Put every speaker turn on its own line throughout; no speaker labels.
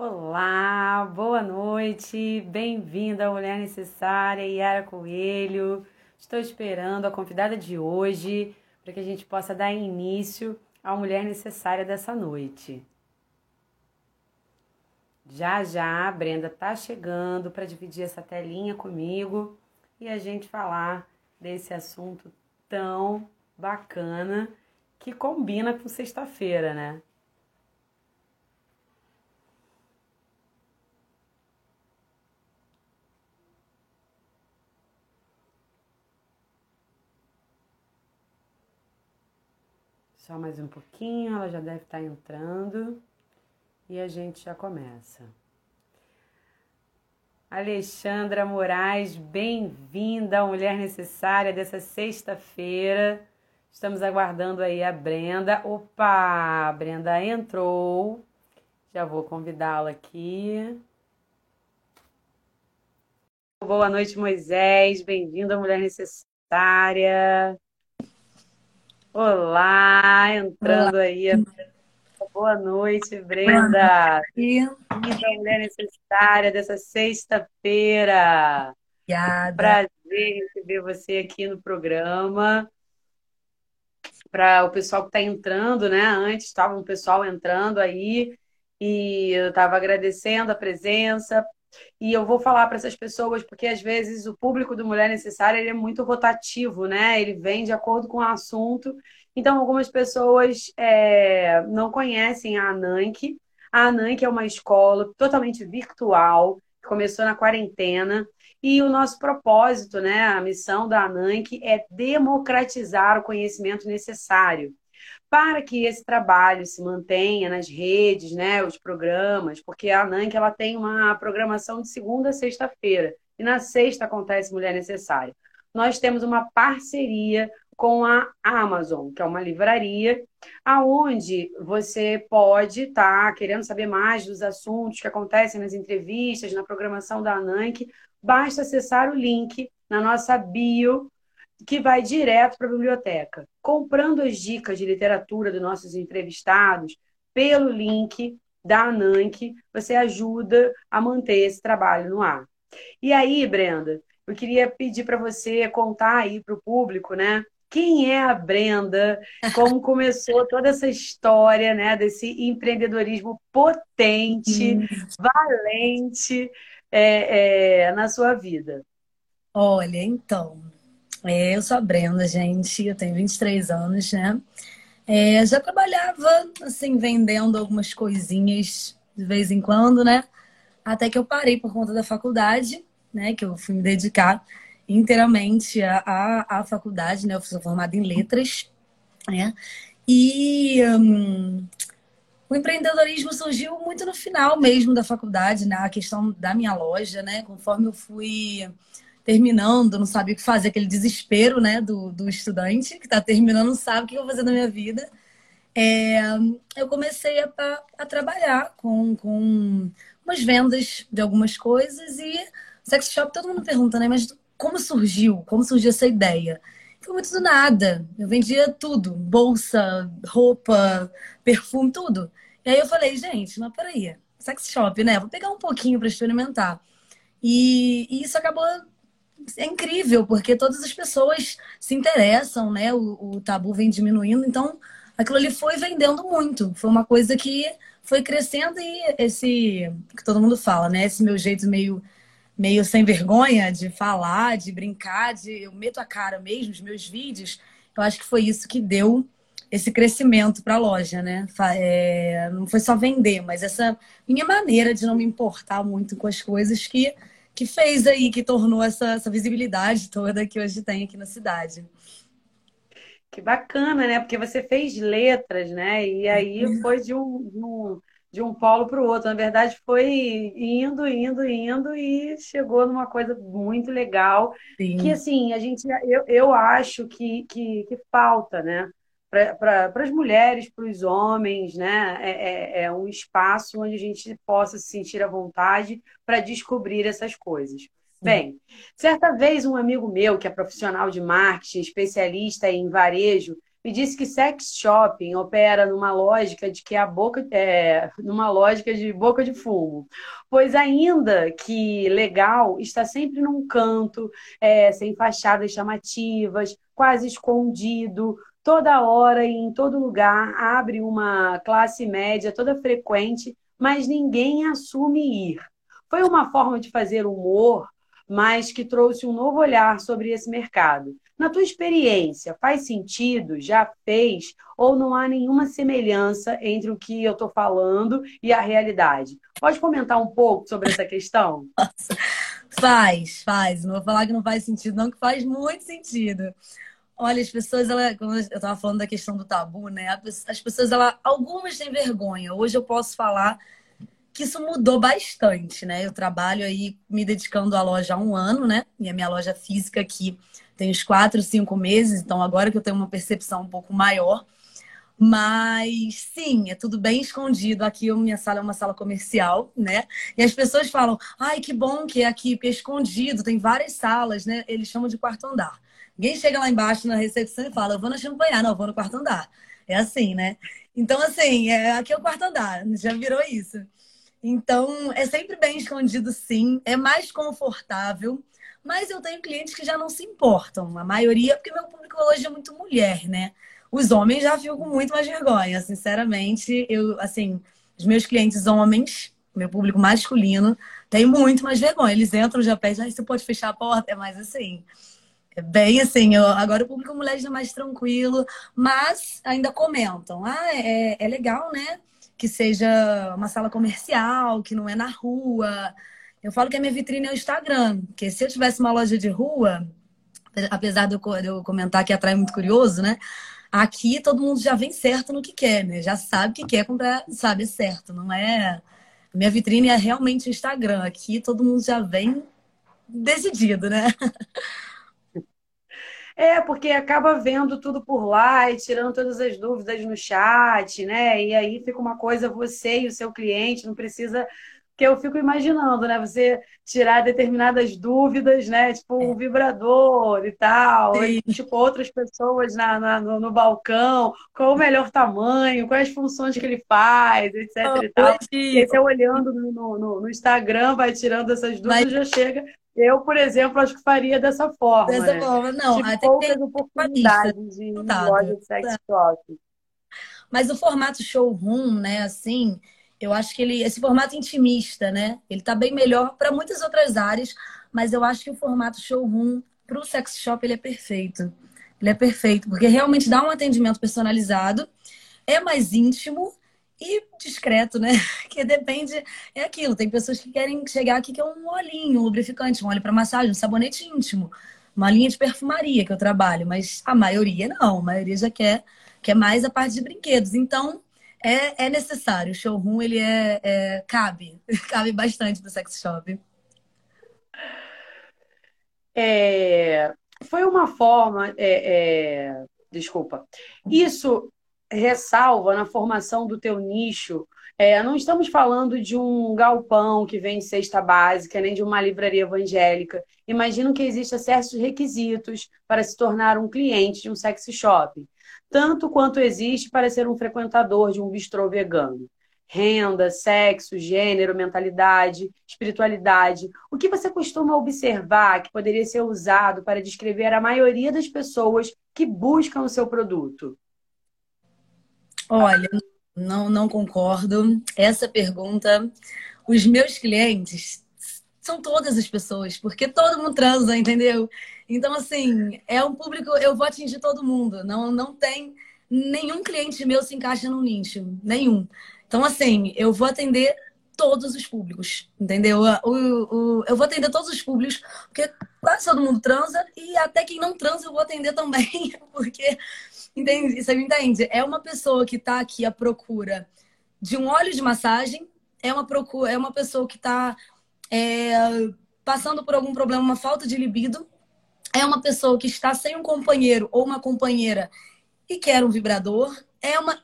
Olá, boa noite, bem-vinda à Mulher Necessária, Yara Coelho. Estou esperando a convidada de hoje para que a gente possa dar início à Mulher Necessária dessa noite. Já já a Brenda está chegando para dividir essa telinha comigo e a gente falar desse assunto tão bacana que combina com sexta-feira, né? Só mais um pouquinho, ela já deve estar entrando e a gente já começa. Alexandra Moraes, bem-vinda Mulher Necessária dessa sexta-feira. Estamos aguardando aí a Brenda. Opa, a Brenda entrou. Já vou convidá-la aqui. Boa noite, Moisés. Bem-vindo à Mulher Necessária. Olá, entrando Olá. aí. Boa noite, Brenda. Vida Mulher Necessária dessa sexta-feira.
Obrigada.
Prazer receber você aqui no programa. Para o pessoal que está entrando, né? Antes estava um pessoal entrando aí e eu estava agradecendo a presença. E eu vou falar para essas pessoas, porque às vezes o público do Mulher Necessária ele é muito rotativo, né? Ele vem de acordo com o assunto. Então, algumas pessoas é, não conhecem a ANANC. A ANANC é uma escola totalmente virtual, que começou na quarentena. E o nosso propósito, né, a missão da ANANC é democratizar o conhecimento necessário para que esse trabalho se mantenha nas redes, né, os programas, porque a ANANC ela tem uma programação de segunda a sexta-feira, e na sexta acontece Mulher Necessária. Nós temos uma parceria com a Amazon, que é uma livraria, aonde você pode estar tá querendo saber mais dos assuntos que acontecem nas entrevistas, na programação da ANANC, basta acessar o link na nossa bio que vai direto para a biblioteca. Comprando as dicas de literatura dos nossos entrevistados pelo link da ANANC, você ajuda a manter esse trabalho no ar. E aí, Brenda, eu queria pedir para você contar aí para o público, né? Quem é a Brenda? Como começou toda essa história, né? Desse empreendedorismo potente, valente é, é, na sua vida?
Olha, então, eu sou a Brenda, gente, eu tenho 23 anos, né? É, já trabalhava, assim, vendendo algumas coisinhas de vez em quando, né? Até que eu parei por conta da faculdade, né? Que eu fui me dedicar inteiramente à, à, à faculdade, né? Eu sou formada em letras, né? E um, o empreendedorismo surgiu muito no final mesmo da faculdade, né? A questão da minha loja, né? Conforme eu fui terminando, não sabia o que fazer, aquele desespero, né, do, do estudante que está terminando, não sabe o que eu vou fazer na minha vida. É, eu comecei a, a, trabalhar com, com umas vendas de algumas coisas e sex shop, todo mundo pergunta, né, mas como surgiu? Como surgiu essa ideia? Foi muito do nada. Eu vendia tudo, bolsa, roupa, perfume, tudo. E aí eu falei, gente, mas peraí, sex shop, né? Vou pegar um pouquinho para experimentar. E, e, isso acabou é incrível, porque todas as pessoas se interessam, né? O, o, tabu vem diminuindo, então aquilo ali foi vendendo muito. Foi uma coisa que foi crescendo e esse que todo mundo fala, né? Esse meu jeito meio meio sem vergonha de falar, de brincar, de eu meto a cara mesmo, os meus vídeos. Eu acho que foi isso que deu esse crescimento para a loja, né? É, não foi só vender, mas essa minha maneira de não me importar muito com as coisas que que fez aí, que tornou essa, essa visibilidade toda que hoje tem aqui na cidade.
Que bacana, né? Porque você fez letras, né? E aí uhum. foi de um, de um, de um polo para o outro. Na verdade, foi indo, indo, indo e chegou numa coisa muito legal. Sim. Que assim, a gente, eu, eu acho que, que, que falta, né? Para as mulheres, para os homens, né? É, é, é, um espaço onde a gente possa se sentir à vontade para descobrir essas coisas. Bem, certa vez um amigo meu, que é profissional de marketing, especialista em varejo, me disse que sex shopping opera numa lógica de que a boca é numa lógica de boca de fumo, pois ainda que legal está sempre num canto, é, sem fachadas chamativas, quase escondido, toda hora e em todo lugar abre uma classe média toda frequente, mas ninguém assume ir. Foi uma forma de fazer humor, mas que trouxe um novo olhar sobre esse mercado. Na tua experiência, faz sentido? Já fez? Ou não há nenhuma semelhança entre o que eu estou falando e a realidade? Pode comentar um pouco sobre essa questão?
Faz, faz. Não vou falar que não faz sentido, não, que faz muito sentido. Olha, as pessoas, ela, quando eu estava falando da questão do tabu, né? As pessoas, ela, algumas têm vergonha. Hoje eu posso falar que isso mudou bastante, né? Eu trabalho aí me dedicando à loja há um ano, né? E a minha loja física aqui tem uns quatro, cinco meses, então agora que eu tenho uma percepção um pouco maior. Mas sim, é tudo bem escondido. Aqui minha sala é uma sala comercial, né? E as pessoas falam: ai, que bom que é aqui, porque é escondido, tem várias salas, né? Eles chamam de quarto andar. Ninguém chega lá embaixo na recepção e fala, eu vou na champanhar, não, eu vou no quarto andar. É assim, né? Então, assim, é, aqui é o quarto andar, já virou isso. Então, é sempre bem escondido, sim. É mais confortável. Mas eu tenho clientes que já não se importam. A maioria, porque meu público hoje é muito mulher, né? Os homens já ficam com muito mais vergonha. Sinceramente, eu, assim, os meus clientes homens, meu público masculino, tem muito mais vergonha. Eles entram, já pedem, ah, você pode fechar a porta? É mais assim. É bem assim, eu, agora o público mulher já é mais tranquilo, mas ainda comentam. Ah, é, é legal, né? Que seja uma sala comercial, que não é na rua. Eu falo que a minha vitrine é o Instagram, porque se eu tivesse uma loja de rua, apesar de eu comentar que atrai muito curioso, né? Aqui todo mundo já vem certo no que quer, né? Já sabe o que quer comprar, sabe certo, não é? Minha vitrine é realmente o Instagram. Aqui todo mundo já vem decidido, né?
É, porque acaba vendo tudo por lá e tirando todas as dúvidas no chat, né? E aí fica uma coisa, você e o seu cliente, não precisa. Que eu fico imaginando, né? Você tirar determinadas dúvidas, né? Tipo, o vibrador e tal, e, tipo, outras pessoas na, na no, no, balcão, qual o melhor tamanho, quais as funções que ele faz, etc. Oh, e tal. E você olhando no, no, no, Instagram, vai tirando essas dúvidas, Mas... já chega eu, por exemplo, acho que faria dessa forma.
Dessa
né?
forma, não.
Tipo, até poucas tem oportunidades de loja de sex shop.
Mas o formato showroom, né, assim, eu acho que ele, esse formato intimista, né, ele tá bem melhor para muitas outras áreas, mas eu acho que o formato showroom para o sex shop ele é perfeito. Ele é perfeito, porque realmente dá um atendimento personalizado, é mais íntimo e discreto, né? Que depende, é aquilo. Tem pessoas que querem chegar aqui que é um olhinho, um lubrificante, um óleo para massagem, um sabonete íntimo, uma linha de perfumaria que eu trabalho, mas a maioria não, a maioria já quer, quer mais a parte de brinquedos. Então, é, é necessário. O showroom, ele é, é cabe, cabe bastante do sex shop.
É, foi uma forma, é, é, desculpa, isso ressalva na formação do teu nicho. É, não estamos falando de um galpão que vende cesta básica, nem de uma livraria evangélica. Imagino que existam certos requisitos para se tornar um cliente de um sexy shop, tanto quanto existe para ser um frequentador de um bistrô vegano. Renda, sexo, gênero, mentalidade, espiritualidade. O que você costuma observar que poderia ser usado para descrever a maioria das pessoas que buscam o seu produto?
Olha, não, não concordo. Essa pergunta, os meus clientes são todas as pessoas, porque todo mundo transa, entendeu? Então, assim, é um público, eu vou atingir todo mundo. Não, não tem nenhum cliente meu se encaixa num nicho, nenhum. Então, assim, eu vou atender todos os públicos, entendeu? O, o, eu vou atender todos os públicos, porque quase todo mundo transa e até quem não transa eu vou atender também, porque Entende? Você me entende? É uma pessoa que está aqui à procura de um óleo de massagem, é uma, procura, é uma pessoa que está é, passando por algum problema, uma falta de libido, é uma pessoa que está sem um companheiro ou uma companheira e quer um vibrador, é uma.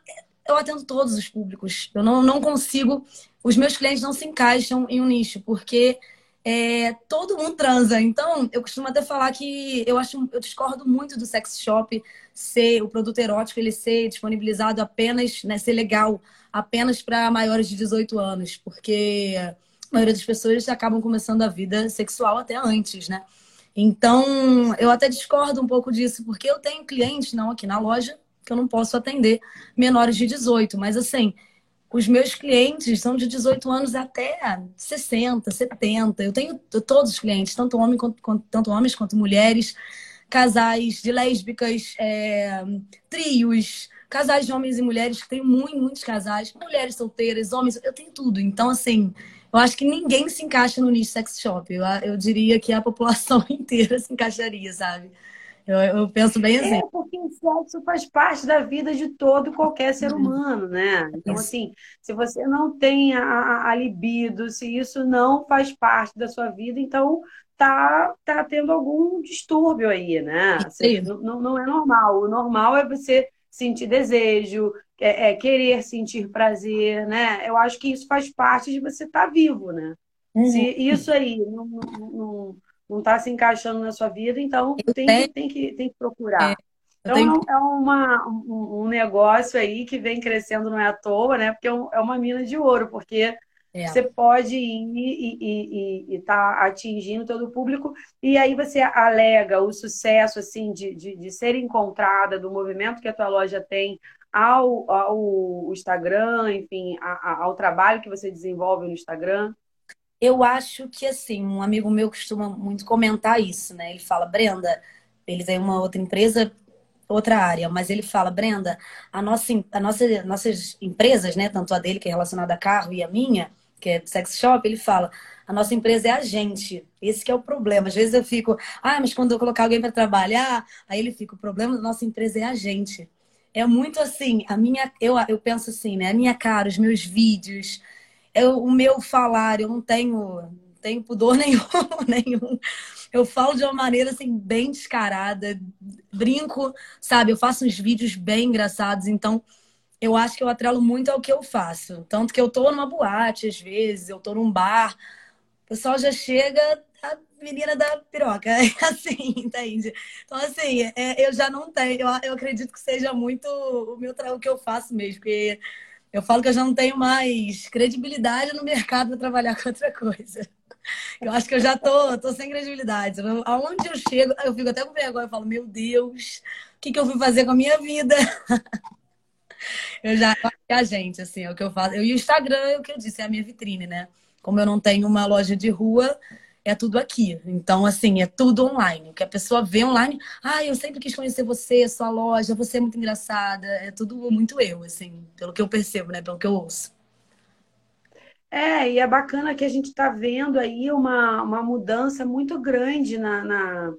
Eu atendo todos os públicos. Eu não, não consigo. Os meus clientes não se encaixam em um nicho, porque é, todo mundo transa. Então, eu costumo até falar que eu acho, eu discordo muito do sex shop ser o produto erótico ele ser disponibilizado apenas, né, ser legal apenas para maiores de 18 anos, porque a maioria das pessoas acabam começando a vida sexual até antes, né? Então, eu até discordo um pouco disso, porque eu tenho clientes não aqui na loja que eu não posso atender menores de 18, mas assim, os meus clientes são de 18 anos até 60, 70. Eu tenho todos os clientes, tanto, homem, quanto, tanto homens quanto mulheres, casais de lésbicas, é, trios, casais de homens e mulheres, que tem muito, muitos casais, mulheres solteiras, homens, eu tenho tudo. Então, assim, eu acho que ninguém se encaixa no nicho sex shop. Eu, eu diria que a população inteira se encaixaria, sabe? Eu, eu penso bem assim. É,
porque o sexo faz parte da vida de todo qualquer ser humano, né? Então, assim, se você não tem a, a libido, se isso não faz parte da sua vida, então tá, tá tendo algum distúrbio aí, né? Assim, não, não é normal. O normal é você sentir desejo, é, é, querer sentir prazer, né? Eu acho que isso faz parte de você estar tá vivo, né? Uhum. Se isso aí não, não, não não está se encaixando na sua vida, então tem, que, tem, que, tem que procurar. É. Então tenho... é uma, um, um, negócio aí que vem crescendo, não é à toa, né? Porque é, é uma mina de ouro, porque é. você pode ir e estar tá atingindo todo o público, e aí você alega o sucesso assim de, de, de ser encontrada, do movimento que a tua loja tem ao, ao Instagram, enfim, a, a, ao trabalho que você desenvolve no Instagram.
Eu acho que, assim, um amigo meu costuma muito comentar isso, né? Ele fala, Brenda, ele tem uma outra empresa, outra área, mas ele fala, Brenda, a nossa, a nossa, nossas empresas, né? Tanto a dele, que é relacionada a carro, e a minha, que é sex shop, ele fala, a nossa empresa é a gente. Esse é o problema. Às vezes eu fico, ah, mas quando eu colocar alguém para trabalhar, aí ele fica, o problema da nossa empresa é a gente. É muito assim, a minha, eu, eu penso assim, né? A minha cara, os meus vídeos, eu, o meu falar, eu não tenho, tenho pudor nenhum, nenhum. Eu falo de uma maneira assim bem descarada, brinco, sabe? Eu faço uns vídeos bem engraçados, então eu acho que eu atrelo muito ao que eu faço. Tanto que eu tô numa boate às vezes, eu tô num bar, o pessoal já chega, menina da piroca, é assim, entende? Então, assim, é, eu já não tenho, eu, eu acredito que seja muito o, meu, o que eu faço mesmo, porque eu falo que eu já não tenho mais credibilidade no mercado para trabalhar com outra coisa. Eu acho que eu já tô, tô sem credibilidade. aonde eu chego, eu fico até com vergonha. Eu falo, meu Deus, o que, que eu fui fazer com a minha vida? Eu já a gente, assim, é o que eu faço. Eu, e o Instagram, é o que eu disse, é a minha vitrine, né? Como eu não tenho uma loja de rua, é tudo aqui. Então, assim, é tudo online. O que a pessoa vê online, ah, eu sempre quis conhecer você, sua loja, você é muito engraçada. É tudo muito eu, assim, pelo que eu percebo, né? Pelo que eu ouço.
É, e é bacana que a gente está vendo aí uma, uma mudança muito grande na, na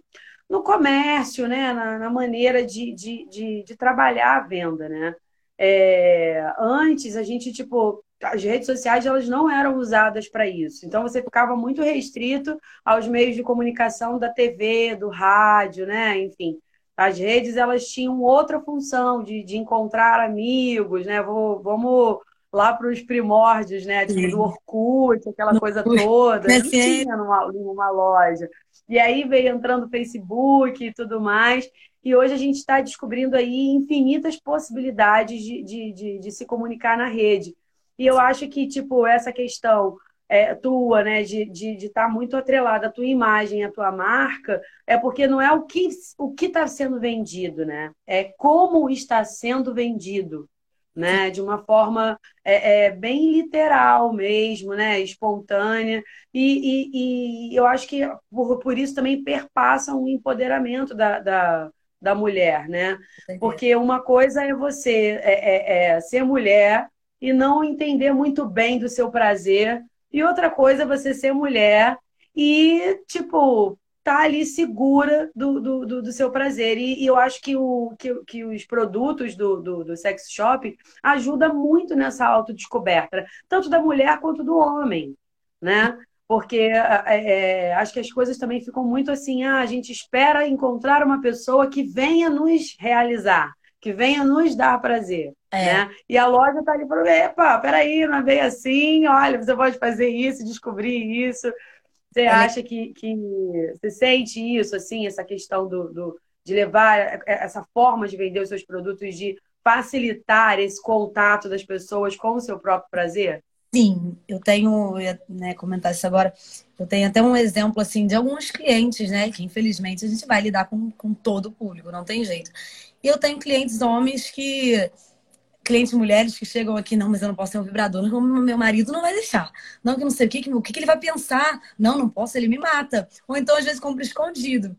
no comércio, né? Na, na maneira de, de, de, de, trabalhar a venda, né? É, antes a gente, tipo, as redes sociais elas não eram usadas para isso. Então você ficava muito restrito aos meios de comunicação da TV, do rádio, né? Enfim, as redes elas tinham outra função de, de encontrar amigos, né? Vou, vamos lá para os primórdios, né? Tipo, do Orkut, aquela coisa toda. Não tinha numa, numa loja. E aí veio entrando o Facebook e tudo mais. E hoje a gente está descobrindo aí infinitas possibilidades de, de, de, de se comunicar na rede. E eu acho que, tipo, essa questão é, tua, né, de estar de, de tá muito atrelada à tua imagem, à tua marca, é porque não é o que o que está sendo vendido, né? É como está sendo vendido, né? De uma forma é, é bem literal mesmo, né? Espontânea. E, e, e, eu acho que por, por isso também perpassa um empoderamento da, da, da mulher, né? Porque uma coisa é você é, é, é ser mulher e não entender muito bem do seu prazer. E outra coisa você ser mulher e, tipo, tá ali segura do, do, do, do seu prazer. E, e, eu acho que, o, que, que os produtos do, do, do sex shop ajudam muito nessa autodescoberta, tanto da mulher quanto do homem, né? Porque é, acho que as coisas também ficam muito assim, ah, a gente espera encontrar uma pessoa que venha nos realizar que venha nos dar prazer. É. Né? E a loja está ali para epa, peraí, não é bem assim, olha, você pode fazer isso, descobrir isso. Você é acha que, que você sente isso, assim, essa questão do, do, de levar essa forma de vender os seus produtos, de facilitar esse contato das pessoas com o seu próprio prazer?
Sim, eu tenho, eu ia né, comentar isso agora, eu tenho até um exemplo assim de alguns clientes, né? Que infelizmente a gente vai lidar com, com todo o público, não tem jeito. E eu tenho clientes homens que. Clientes mulheres que chegam aqui, não, mas eu não posso ter um vibrador, não, meu marido não vai deixar. Não, que não sei o que, o que, ele vai pensar. Não, não posso, ele me mata. Ou então, às vezes, compra escondido.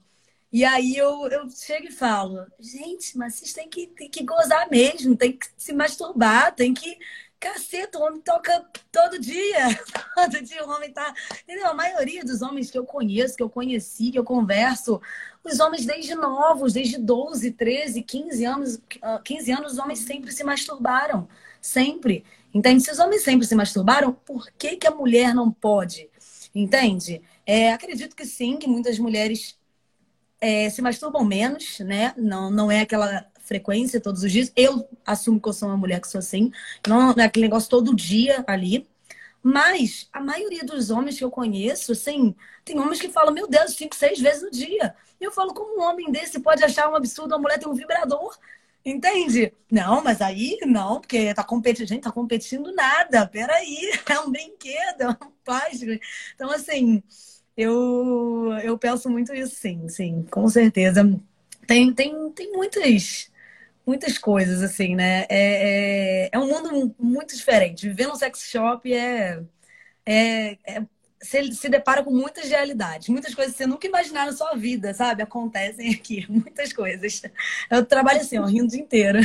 E aí eu, eu chego e falo, gente, mas vocês têm que, têm que gozar mesmo, tem que se masturbar, tem que Caceta, o homem toca todo dia. Todo dia o homem tá. Entendeu? A maioria dos homens que eu conheço, que eu conheci, que eu converso, os homens desde novos, desde 12, 13, 15 anos, 15 anos, os homens sempre se masturbaram. Sempre. Entende? Se os homens sempre se masturbaram, por que, que a mulher não pode? Entende? É, acredito que sim, que muitas mulheres é, se masturbam menos, né? Não, não é aquela frequência todos os dias. Eu assumo que eu sou uma mulher que sou assim. Não é aquele negócio todo dia ali. Mas a maioria dos homens que eu conheço, assim, tem homens que falam, meu Deus, cinco, seis vezes no dia. E eu falo, como um homem desse pode achar um absurdo a mulher ter um vibrador? Entende? Não, mas aí não, porque tá competindo. Gente, tá competindo nada. Peraí, é um brinquedo, é um plástico. Então, assim, eu, eu penso muito isso, sim, sim, com certeza. Tem, tem, tem muitas muitas coisas, assim, né? É, é, é, um mundo muito diferente. Viver num sex shop é. é, é você se depara com muitas realidades, muitas coisas que você nunca imaginar na sua vida, sabe? Acontecem aqui, muitas coisas. Eu trabalho assim, ó, rindo o dia inteiro.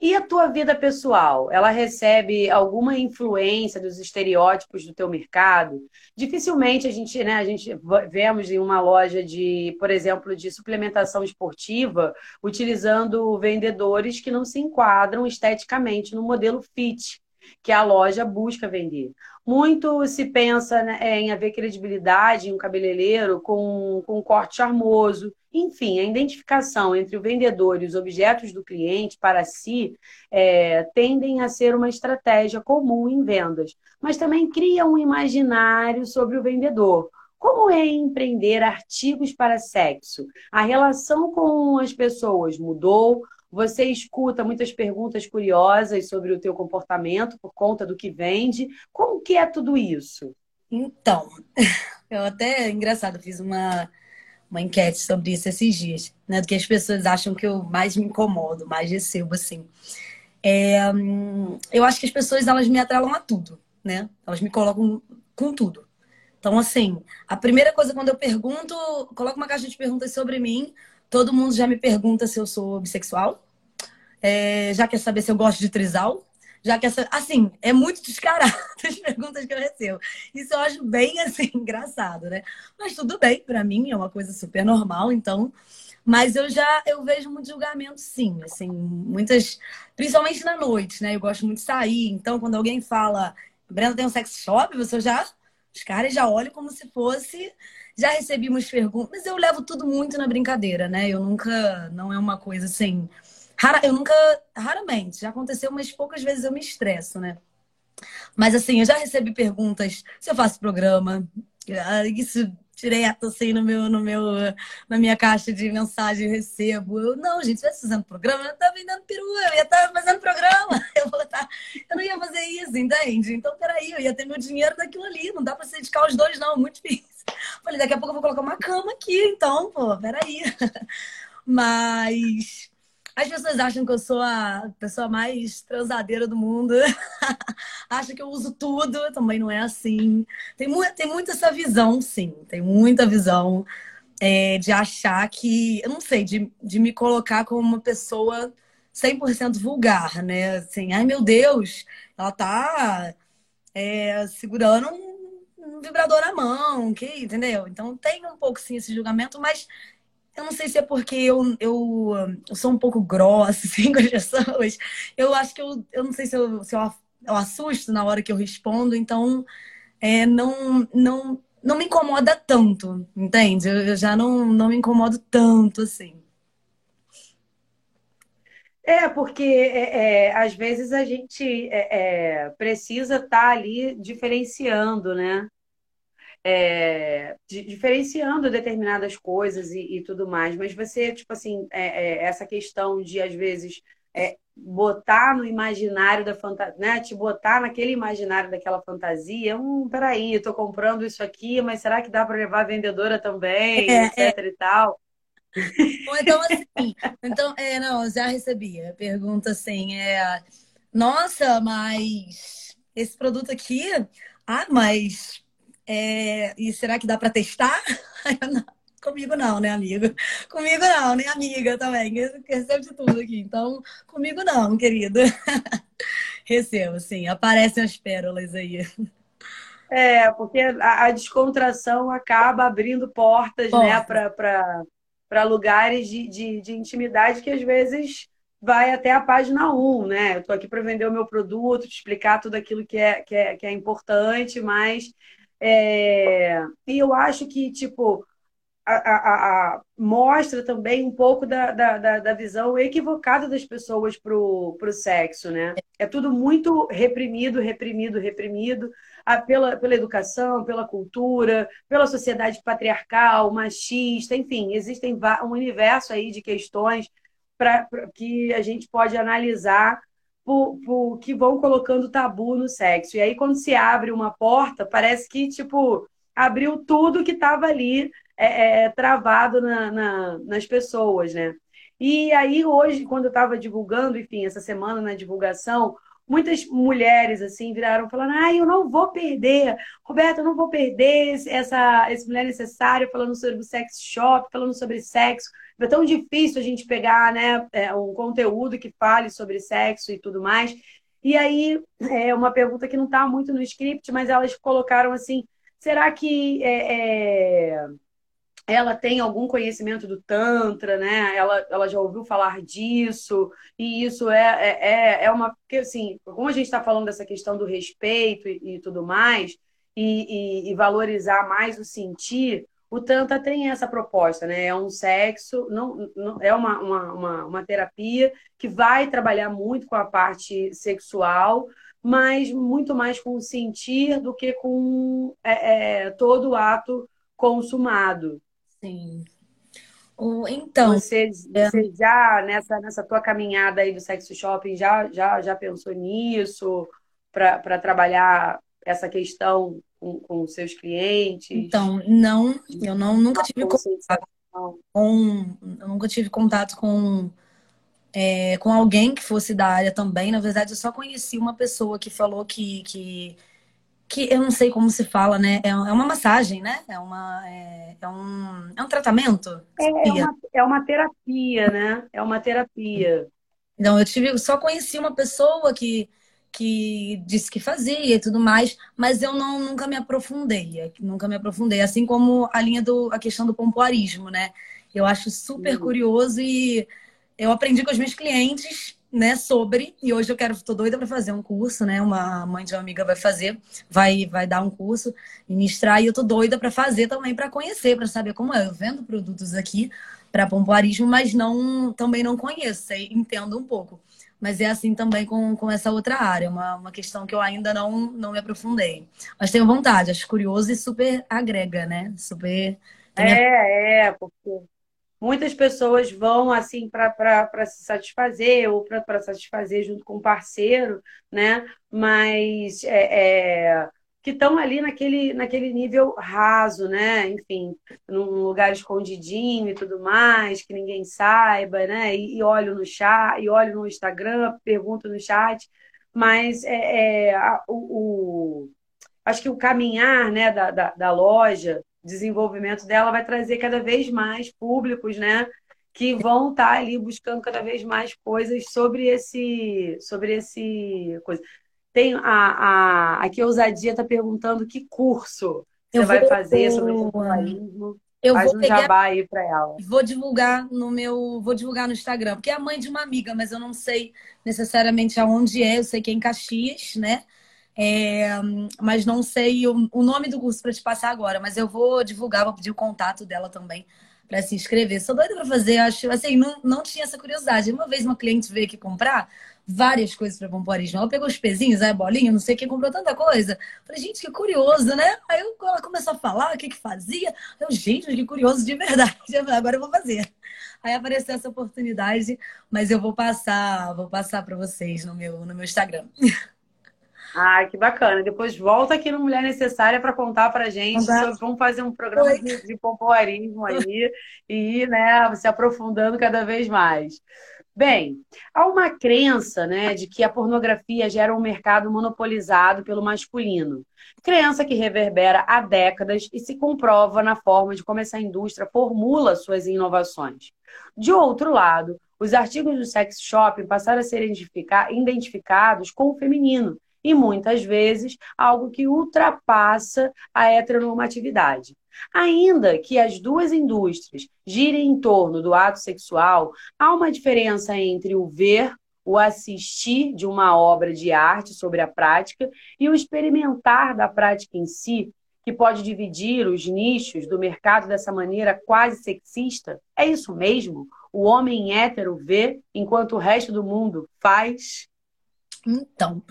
E a tua vida pessoal, ela recebe alguma influência dos estereótipos do teu mercado? Dificilmente a gente, né, a gente vemos em uma loja de, por exemplo, de suplementação esportiva, utilizando vendedores que não se enquadram esteticamente no modelo fit que a loja busca vender. Muito se pensa né, é, em haver credibilidade em um cabeleireiro com, com um corte charmoso. Enfim, a identificação entre o vendedor e os objetos do cliente para si é, tendem a ser uma estratégia comum em vendas, mas também cria um imaginário sobre o vendedor. Como é empreender artigos para sexo? A relação com as pessoas mudou? Você escuta muitas perguntas curiosas sobre o teu comportamento por conta do que vende. Como que é tudo isso?
Então, eu até engraçado, fiz uma, uma enquete sobre isso esses dias, né? Do que as pessoas acham que eu mais me incomodo, mais recebo, assim. É, hum, eu acho que as pessoas elas me atrelam a tudo, né? Elas me colocam com tudo. Então, assim, a primeira coisa quando eu pergunto, coloco uma caixa de perguntas sobre mim, Todo mundo já me pergunta se eu sou bissexual. É, já quer saber se eu gosto de trisal. Já quer saber... Assim, é muito descarado as perguntas que eu recebo. Isso eu acho bem, assim, engraçado, né? Mas tudo bem, para mim é uma coisa super normal, então... Mas eu já eu vejo muito julgamento, sim. Assim, muitas... Principalmente na noite, né? Eu gosto muito de sair. Então, quando alguém fala... Brenda tem um sex shop, você já... Os caras já olham como se fosse já recebi umas perguntas, mas eu levo tudo muito na brincadeira, né? Eu nunca, não é uma coisa assim. Rara, eu nunca, raramente, já aconteceu, mas poucas vezes eu me estresso, né? Mas assim, eu já recebi perguntas se eu faço programa. Ah, isso direto assim no meu, no meu, na minha caixa de mensagem eu recebo. Eu, não, gente, você fazendo programa, eu tava vendendo perua, eu ia estar fazendo programa. Eu, vou estar, eu não ia fazer isso, entende? Então, peraí, eu ia ter meu dinheiro daquilo ali. Não dá pra se dedicar os dois, não, muito difícil. Falei, daqui a pouco eu vou colocar uma cama aqui, então, pô, peraí. Mas as pessoas acham que eu sou a pessoa mais transadeira do mundo. acham que eu uso tudo, também não é assim. Tem, mu tem muita essa visão, sim. Tem muita visão é, de achar que, eu não sei, de, de me colocar como uma pessoa 100% vulgar, né? Assim, ai meu Deus, ela tá é, segurando um um vibrador na mão, que, entendeu? Então tem um pouco sim esse julgamento, mas eu não sei se é porque eu, eu, eu sou um pouco grossa assim, com as pessoas. Eu acho que eu, eu não sei se eu, se eu, eu assusto na hora que eu respondo, então é, não, não, não me incomoda tanto, entende? Eu, eu já não, não me incomodo tanto assim.
É, porque é, é, às vezes a gente é, é precisa estar tá ali diferenciando, né? É, diferenciando determinadas coisas e, e, tudo mais. Mas você, tipo assim, é, essa questão de, às vezes, botar no imaginário da fantasia, né? Te botar naquele imaginário daquela fantasia. Hum, peraí, eu tô comprando isso aqui, mas será que dá para levar a vendedora também, etc e tal?
Ou então, assim, então, é, não, já recebi a pergunta assim, é, nossa, mas esse produto aqui, ah, mas, é, e será que dá para testar? comigo não, né, amigo? Comigo não, nem amiga também, recebo de tudo aqui. Então, comigo não, querido. Recebo, sim, aparecem as pérolas aí.
É, porque a, a descontração acaba abrindo portas, Porta. né, para para lugares de, de, de, intimidade que às vezes vai até a página 1, né? Eu estou aqui para vender o meu produto, te explicar tudo aquilo que é, que é, que é importante, mas é... e eu acho que, tipo, a, a, a, mostra também um pouco da, da, da visão equivocada das pessoas para o sexo, né? É tudo muito reprimido, reprimido, reprimido pela, pela educação, pela cultura, pela sociedade patriarcal, machista, enfim, existem um universo aí de questões pra, pra que a gente pode analisar por, por, que vão colocando tabu no sexo. E aí, quando se abre uma porta, parece que, tipo, abriu tudo que estava ali é, é, travado na, na, nas pessoas, né? E aí, hoje, quando eu estava divulgando, enfim, essa semana na divulgação, muitas mulheres assim viraram falando: "Ah, eu não vou perder, Roberto, eu não vou perder essa esse mulher necessária falando sobre o sex shop, falando sobre sexo. É tão difícil a gente pegar, né, é, um conteúdo que fale sobre sexo e tudo mais. E aí, é uma pergunta que não está muito no script, mas elas colocaram assim: será que é, é ela tem algum conhecimento do Tantra, né? Ela, ela já ouviu falar disso, e isso é, é, é, é uma. Porque, assim, como a gente está falando dessa questão do respeito e, e tudo mais, e, e, e, valorizar mais o sentir, o Tantra tem essa proposta, né? É um sexo, não, não é uma, uma, uma, uma terapia que vai trabalhar muito com a parte sexual, mas muito mais com o sentir do que com é, é, todo o ato consumado.
Sim. então,
você, é você já nessa, nessa tua caminhada aí do sexo shopping já já, já pensou nisso para trabalhar essa questão com, com seus clientes?
Então, não, eu não nunca tive contato com, eu nunca tive contato com é, com alguém que fosse da área também. Na verdade, eu só conheci uma pessoa que falou que, que que eu não sei como se fala, né? É, é uma massagem, né? É, uma, é, é um, é um tratamento?
É, é, uma, é uma terapia, né? É uma terapia.
Então, eu tive, só conheci uma pessoa que, que disse que fazia e tudo mais, mas eu não, nunca me aprofundei, nunca me aprofundei. Assim como a linha do, a questão do pompoarismo, né? Eu acho super curioso e eu aprendi com os meus clientes né, sobre, e hoje eu quero, tô doida para fazer um curso, né? Uma mãe de uma amiga vai fazer, vai vai dar um curso, ministrar, e eu tô doida para fazer também para conhecer, para saber como é. Eu vendo produtos aqui para pompoarismo, mas não também não conheço, sei, entendo um pouco. Mas é assim também com, com essa outra área, uma, uma questão que eu ainda não, não me aprofundei. Mas tenho vontade, acho curioso e super agrega, né? Super.
É, é, porque muitas pessoas vão assim para se satisfazer ou para satisfazer junto com o parceiro, né? Mas é, é, que estão ali naquele, naquele nível raso, né? Enfim, num lugar escondidinho e tudo mais, que ninguém saiba, né? E, e olho no chat, e olho no Instagram, pergunto no chat, mas é, é a, o, o, acho que o caminhar né, da, da, da loja desenvolvimento dela vai trazer cada vez mais públicos, né? Que vão estar tá ali buscando cada vez mais coisas sobre esse, sobre esse coisa. Tem a, a aqui a ousadia está perguntando que curso você vai fazer sobre o jornalismo. Eu Faz vou um jabá aí para ela.
Vou divulgar no meu, vou divulgar no Instagram, porque é a mãe de uma amiga, mas eu não sei necessariamente aonde é. Eu sei que é em Caxias, né? É, mas não sei o, o nome do curso para te passar agora, mas eu vou divulgar, vou pedir o contato dela também para se inscrever. Sou doida para fazer, acho assim, não, não tinha essa curiosidade. Uma vez uma cliente veio aqui comprar várias coisas para pompoarismo. Ela pegou os pezinhos, aí bolinha, não sei o que, comprou tanta coisa. Falei, gente, que curioso, né? Aí ela começou a falar o que que fazia. Eu, gente, que curioso de verdade. Agora eu vou fazer. Aí apareceu essa oportunidade, mas eu vou passar, vou passar para vocês no meu, no meu Instagram.
Ah, que bacana. Depois volta aqui no Mulher Necessária para contar para gente. Sobre, vamos fazer um programa Oi. de, de pompoarismo aí e ir, né, se aprofundando cada vez mais. Bem, há uma crença né, de que a pornografia gera um mercado monopolizado pelo masculino. Crença que reverbera há décadas e se comprova na forma de como essa indústria formula suas inovações. De outro lado, os artigos do sex shopping passaram a ser identificados com o feminino, e muitas vezes algo que ultrapassa a heteronormatividade. Ainda que as duas indústrias girem em torno do ato sexual, há uma diferença entre o ver, o assistir de uma obra de arte sobre a prática e o experimentar da prática em si, que pode dividir os nichos do mercado dessa maneira quase sexista? É isso mesmo? O homem hétero vê enquanto o resto do mundo faz?
Então,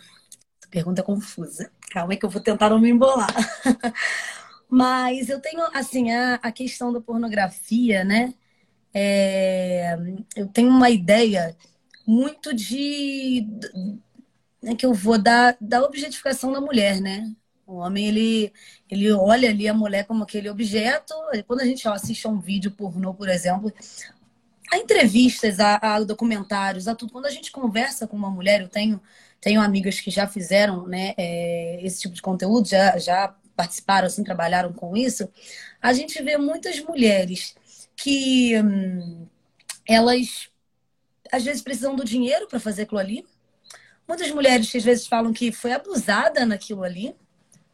pergunta confusa. Calma que eu vou tentar não me embolar. Mas eu tenho, assim, a, a questão da pornografia, né? É, eu tenho uma ideia muito de né, que eu vou dar da objetificação da mulher, né? O homem ele, ele olha ali a mulher como aquele objeto. Quando a gente ó, assiste a um vídeo pornô, por exemplo, a entrevistas, a, documentários, a tudo. Quando a gente conversa com uma mulher, eu tenho, tenho amigas que já fizeram né, é, esse tipo de conteúdo, já, já participaram, assim, trabalharam com isso, a gente vê muitas mulheres que hum, elas às vezes precisam do dinheiro para fazer aquilo ali. Muitas mulheres que às vezes falam que foi abusada naquilo ali,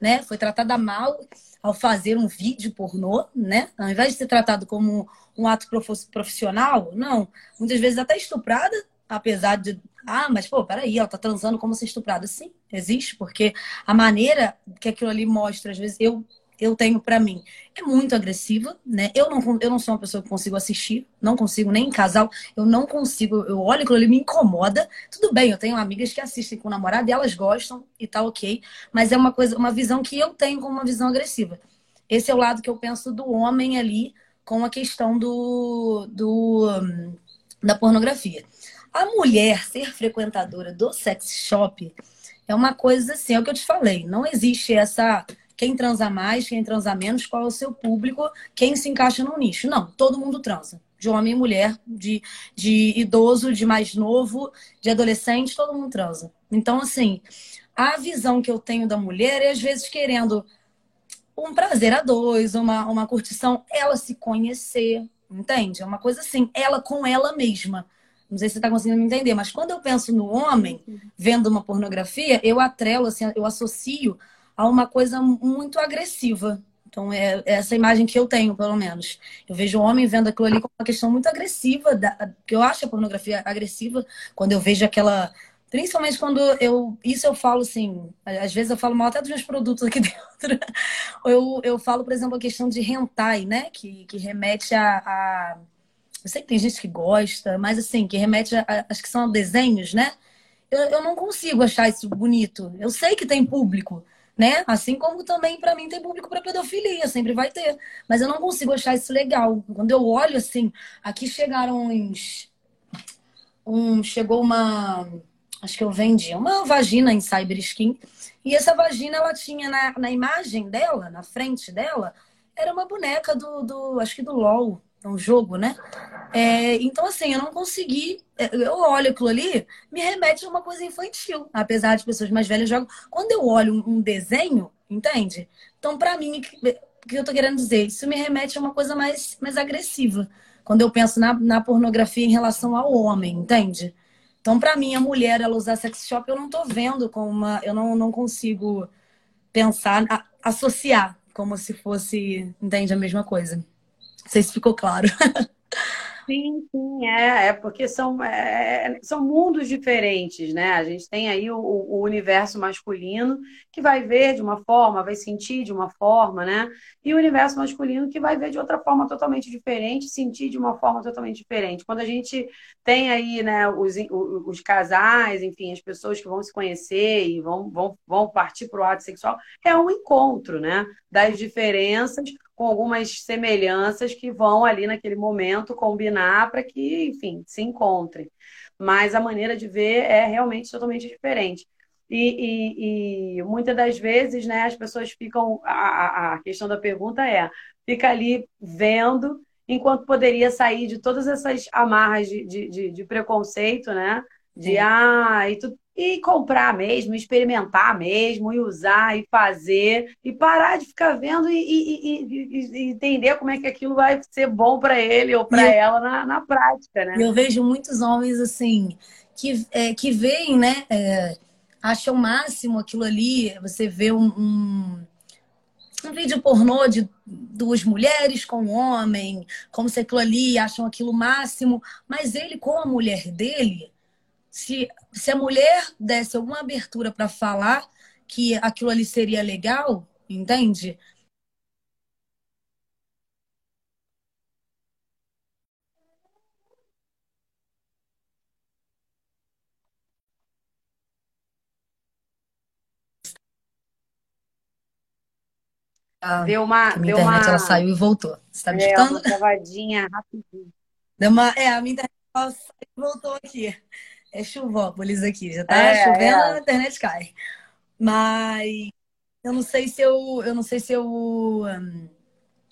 né? Foi tratada mal ao fazer um vídeo pornô, né? Ao invés de ser tratado como um ato profissional, não. Muitas vezes até estuprada, apesar de ah, mas pô, peraí, ela tá transando como se estuprada. Sim, existe, porque a maneira que aquilo ali mostra, às vezes, eu eu tenho para mim é muito agressiva, né? Eu não, eu não sou uma pessoa que consigo assistir, não consigo nem em casal, eu não consigo, eu olho aquilo ali me incomoda. Tudo bem, eu tenho amigas que assistem com o namorado e elas gostam e tá ok, mas é uma coisa, uma visão que eu tenho como uma visão agressiva. Esse é o lado que eu penso do homem ali com a questão do, do da pornografia. A mulher ser frequentadora do sex shop é uma coisa assim, é o que eu te falei. Não existe essa quem transa mais, quem transa menos, qual é o seu público, quem se encaixa no nicho. Não, todo mundo transa. De homem e mulher, de, de idoso, de mais novo, de adolescente, todo mundo transa. Então, assim, a visão que eu tenho da mulher é, às vezes, querendo um prazer a dois, uma, uma curtição, ela se conhecer, entende? É uma coisa assim, ela com ela mesma. Não sei se você está conseguindo me entender, mas quando eu penso no homem vendo uma pornografia, eu atrelo, assim, eu associo a uma coisa muito agressiva. Então, é, é essa imagem que eu tenho, pelo menos. Eu vejo o homem vendo aquilo ali como uma questão muito agressiva, da, que eu acho a pornografia agressiva, quando eu vejo aquela. Principalmente quando eu. Isso eu falo assim. Às vezes eu falo mal até dos meus produtos aqui dentro. Eu, eu falo, por exemplo, a questão de hentai, né? Que, que remete a, a eu sei que tem gente que gosta, mas assim, que remete a, acho que são desenhos, né? Eu, eu não consigo achar isso bonito. Eu sei que tem público, né? Assim como também para mim tem público para pedofilia, sempre vai ter. Mas eu não consigo achar isso legal. Quando eu olho assim, aqui chegaram uns. Um, chegou uma. Acho que eu vendi uma vagina em Cyber Skin. E essa vagina, ela tinha na, na imagem dela, na frente dela, era uma boneca do, do acho que do LOL é um jogo, né? É, então, assim, eu não consegui. É, eu olho aquilo ali, me remete a uma coisa infantil, apesar de pessoas mais velhas jogam. Quando eu olho um desenho, entende? Então, para mim, o que eu tô querendo dizer? Isso me remete a uma coisa mais, mais agressiva. Quando eu penso na, na pornografia em relação ao homem, entende? Então, para mim, a mulher, ela usar sex shop, eu não tô vendo como uma. Eu não, não consigo pensar, a, associar como se fosse, entende, a mesma coisa. Não sei se ficou claro.
Sim, sim, é, é porque são, é, são mundos diferentes, né? A gente tem aí o, o, universo masculino que vai ver de uma forma, vai sentir de uma forma, né? E o universo masculino que vai ver de outra forma totalmente diferente, sentir de uma forma totalmente diferente. Quando a gente tem aí, né, os, os casais, enfim, as pessoas que vão se conhecer e vão, vão, vão partir para o ato sexual, é um encontro, né? Das diferenças com algumas semelhanças que vão ali naquele momento combinar para que, enfim, se encontrem. Mas a maneira de ver é realmente totalmente diferente. E, e, e muitas das vezes, né, as pessoas ficam. A, a questão da pergunta é: fica ali vendo, enquanto poderia sair de todas essas amarras de, de, de, de preconceito, né? De, ah, e tu, e comprar mesmo, experimentar mesmo, e usar, e fazer, e parar de ficar vendo e, e, e, e entender como é que aquilo vai ser bom para ele ou para ela na, na prática, né?
Eu vejo muitos homens assim que, é, que veem, né? É, acham o máximo aquilo ali. Você vê um, um, um vídeo pornô de duas mulheres com um homem, como se aquilo ali acham aquilo máximo, mas ele com a mulher dele se, se a mulher desse alguma abertura para falar que aquilo ali seria legal, entende?
Ah, deu uma,
minha
deu
internet
uma...
ela saiu e voltou. Você tá me
é,
escutando?
uma travadinha rapidinho.
Deu uma, é, a minha internet ela saiu e voltou aqui. É chuvópolis aqui, já tá
É,
chovendo,
é.
a internet cai. Mas eu não sei se eu, eu não sei se eu, hum,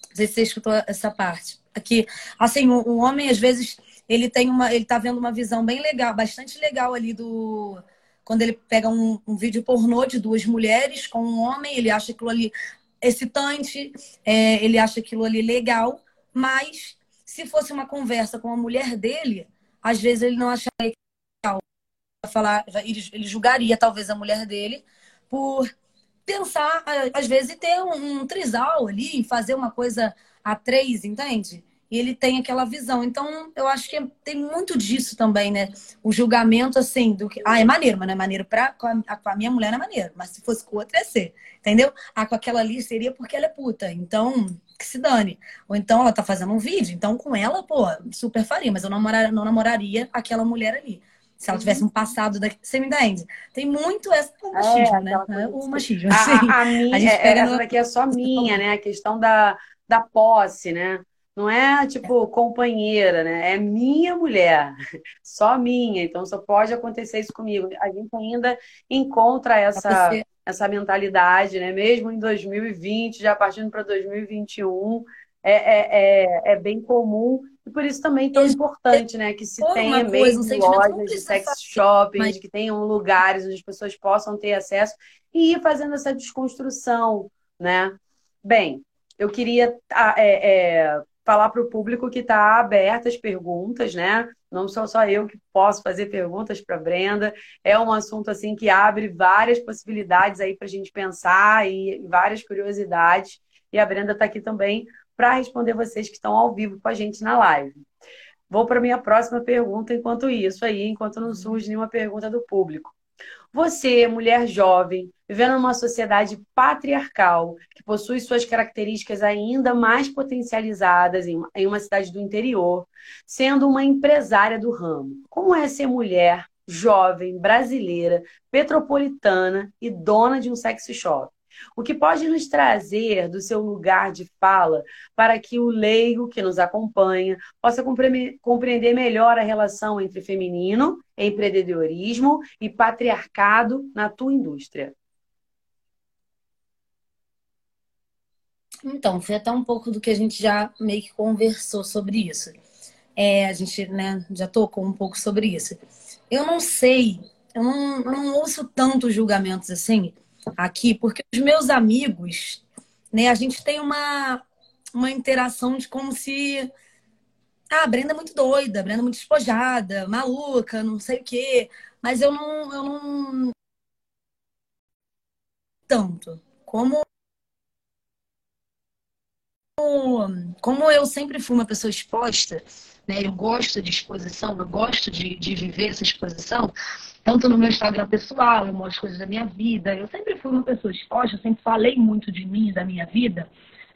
não sei se você escutou essa parte. Aqui, assim, o, o homem às vezes ele tem uma, ele tá vendo uma visão bem legal, bastante legal ali do quando ele pega um, um vídeo pornô de duas mulheres com um homem, ele acha aquilo ali excitante, é, ele acha aquilo ali legal, mas se fosse uma conversa com a mulher dele, às vezes ele não acharia falar, ele, ele julgaria talvez a mulher dele por pensar, às vezes, ter um, um trisal ali, fazer uma coisa a três, entende? E ele tem aquela visão. Então, eu acho que tem muito disso também, né? O julgamento, assim, do que. Ah, é maneiro, mas não é maneiro pra. Com a, com a minha mulher não é maneiro. Mas se fosse com outra, ia ser. Entendeu? Ah, com aquela ali seria porque ela é puta. Então, que se dane. Ou então ela tá fazendo um vídeo. Então, com ela, pô, super faria. Mas eu não, namorar, não namoraria aquela mulher ali se ela tivesse um passado daqui. Você me entende? Tem muito essa o machismo,
É,
né?
coisa
O
assim.
machismo.
A,
assim.
a, a minha,
A gente
é-
pega
essa
no-
daqui é só minha, né? A questão da, da posse, né? Não é tipo companheira, né? É minha mulher, só minha. Então só pode acontecer isso comigo. A gente ainda encontra essa,
Você-
essa mentalidade, né? Mesmo em 2020, já partindo para 2021, é, é, é, é bem comum. E por isso também tão importante, né? Que se tenha
coisa, um
mesmo
não
lojas de sex
fazer,
shoppings,
mas-
que tenham lugares onde as pessoas possam ter acesso e ir fazendo essa desconstrução, né? Bem, eu queria ah, é, é, falar para o público que está aberto às perguntas, né? Não sou só eu que posso fazer perguntas para Brenda. É um assunto assim que abre várias possibilidades aí para a gente pensar e várias curiosidades. E a Brenda está aqui também para responder vocês que estão ao vivo com a gente na live. Vou para minha próxima pergunta enquanto isso aí, enquanto não surge nenhuma pergunta do público. Você, mulher jovem, vivendo numa sociedade patriarcal, que possui suas características ainda mais potencializadas em uma cidade do interior, sendo uma empresária do ramo. Como é ser mulher, jovem, brasileira, petropolitana e dona de um sex shop? O que pode nos trazer do seu lugar de fala para que o leigo que nos acompanha possa compre- compreender melhor a relação entre feminino, empreendedorismo e patriarcado na tua indústria?
Então, foi até um pouco do que a gente já meio que conversou sobre isso. É, a gente, né, já tocou um pouco sobre isso. Eu não sei, eu não, eu não ouço tantos julgamentos assim aqui, porque os meus amigos, né, a gente tem uma, uma interação de como se. Ah, a Brenda é muito doida, a Brenda é muito despojada, maluca, não sei o quê. Mas eu não, eu não tanto. Como como eu sempre fui uma pessoa exposta, né? Eu gosto de exposição, eu gosto de, de viver essa exposição. Tanto no meu Instagram pessoal, eu mostro coisas da minha vida. Eu sempre fui uma pessoa exposta, eu sempre falei muito de mim, da minha vida,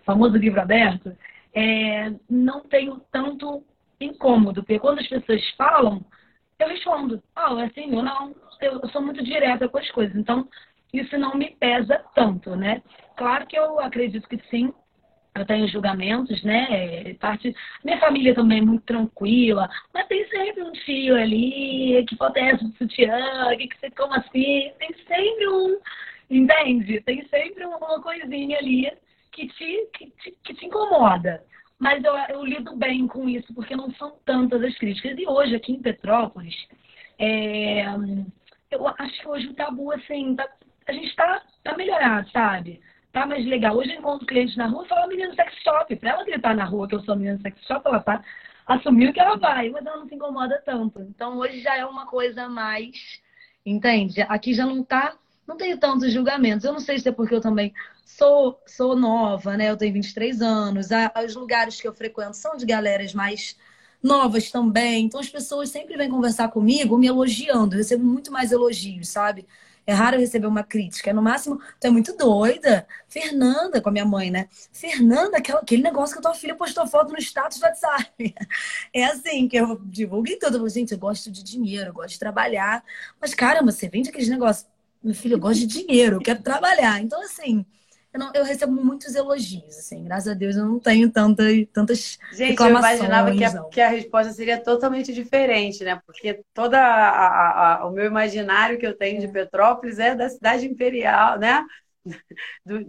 famoso livro aberto. É, não tenho tanto incômodo, porque quando as pessoas falam, eu respondo, oh, assim, eu não, eu sou muito direta com as coisas, então isso não me pesa tanto, né? Claro que eu acredito que sim, eu tenho julgamentos, né? Parte, minha família também é muito tranquila, mas tem sempre um tio ali que protege o sutiã, que, que você como assim, tem sempre um, entende? Tem sempre uma coisinha ali que te, que te, que te incomoda. Mas eu, eu lido bem com isso, porque não são tantas as críticas. E hoje, aqui em Petrópolis, é, eu acho que hoje o tabu, assim, tá, a gente está tá melhorado, sabe? Tá mais legal. Hoje eu encontro clientes na rua e falo menina sex shop. Pra ela gritar na rua que eu sou menina sex shop, ela tá assumiu que ela vai, mas ela não se incomoda tanto. Então hoje já é uma coisa mais, entende? Aqui já não tá, não tenho tantos julgamentos. Eu não sei se é porque eu também sou sou nova, né? Eu tenho 23 anos. Os lugares que eu frequento são de galeras mais novas também. Então as pessoas sempre vêm conversar comigo me elogiando. Eu recebo muito mais elogios, sabe? É raro receber uma crítica. No máximo, tu é muito doida. Fernanda, com a minha mãe, né? Fernanda, aquele negócio que tua filha postou foto no status do WhatsApp. É assim que eu divulgo em tudo. Gente, eu gosto de dinheiro, eu gosto de trabalhar. Mas, caramba, você vende aqueles negócios. Meu filho, eu gosto de dinheiro, eu quero trabalhar. Então, assim, eu, não, eu, recebo muitos elogios, assim, graças a Deus eu não tenho tanta, tantas
Gente, eu imaginava que a, que a, resposta seria totalmente diferente, né? Porque toda a, a, o meu imaginário que eu tenho de Petrópolis é da cidade imperial, né? Do,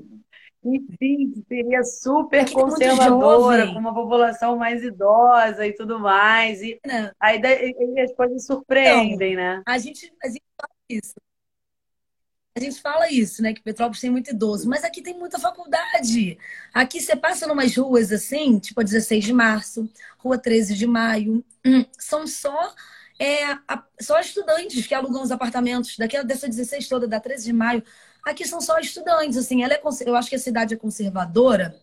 enfim, seria super conservadora, com uma população mais idosa e tudo mais. E aí, aí as coisas surpreendem, então, né?
A gente, a gente fala isso. A gente fala isso, né? Que Petrópolis tem muito idoso, mas aqui tem muita faculdade. Aqui você passa numas ruas assim, tipo a 16 de março, rua 13 de maio, hum, são só é, a, só estudantes que alugam os apartamentos. Daquela dessa 16 toda, da 13 de maio, aqui são só estudantes. Assim, ela é, eu acho que a cidade é conservadora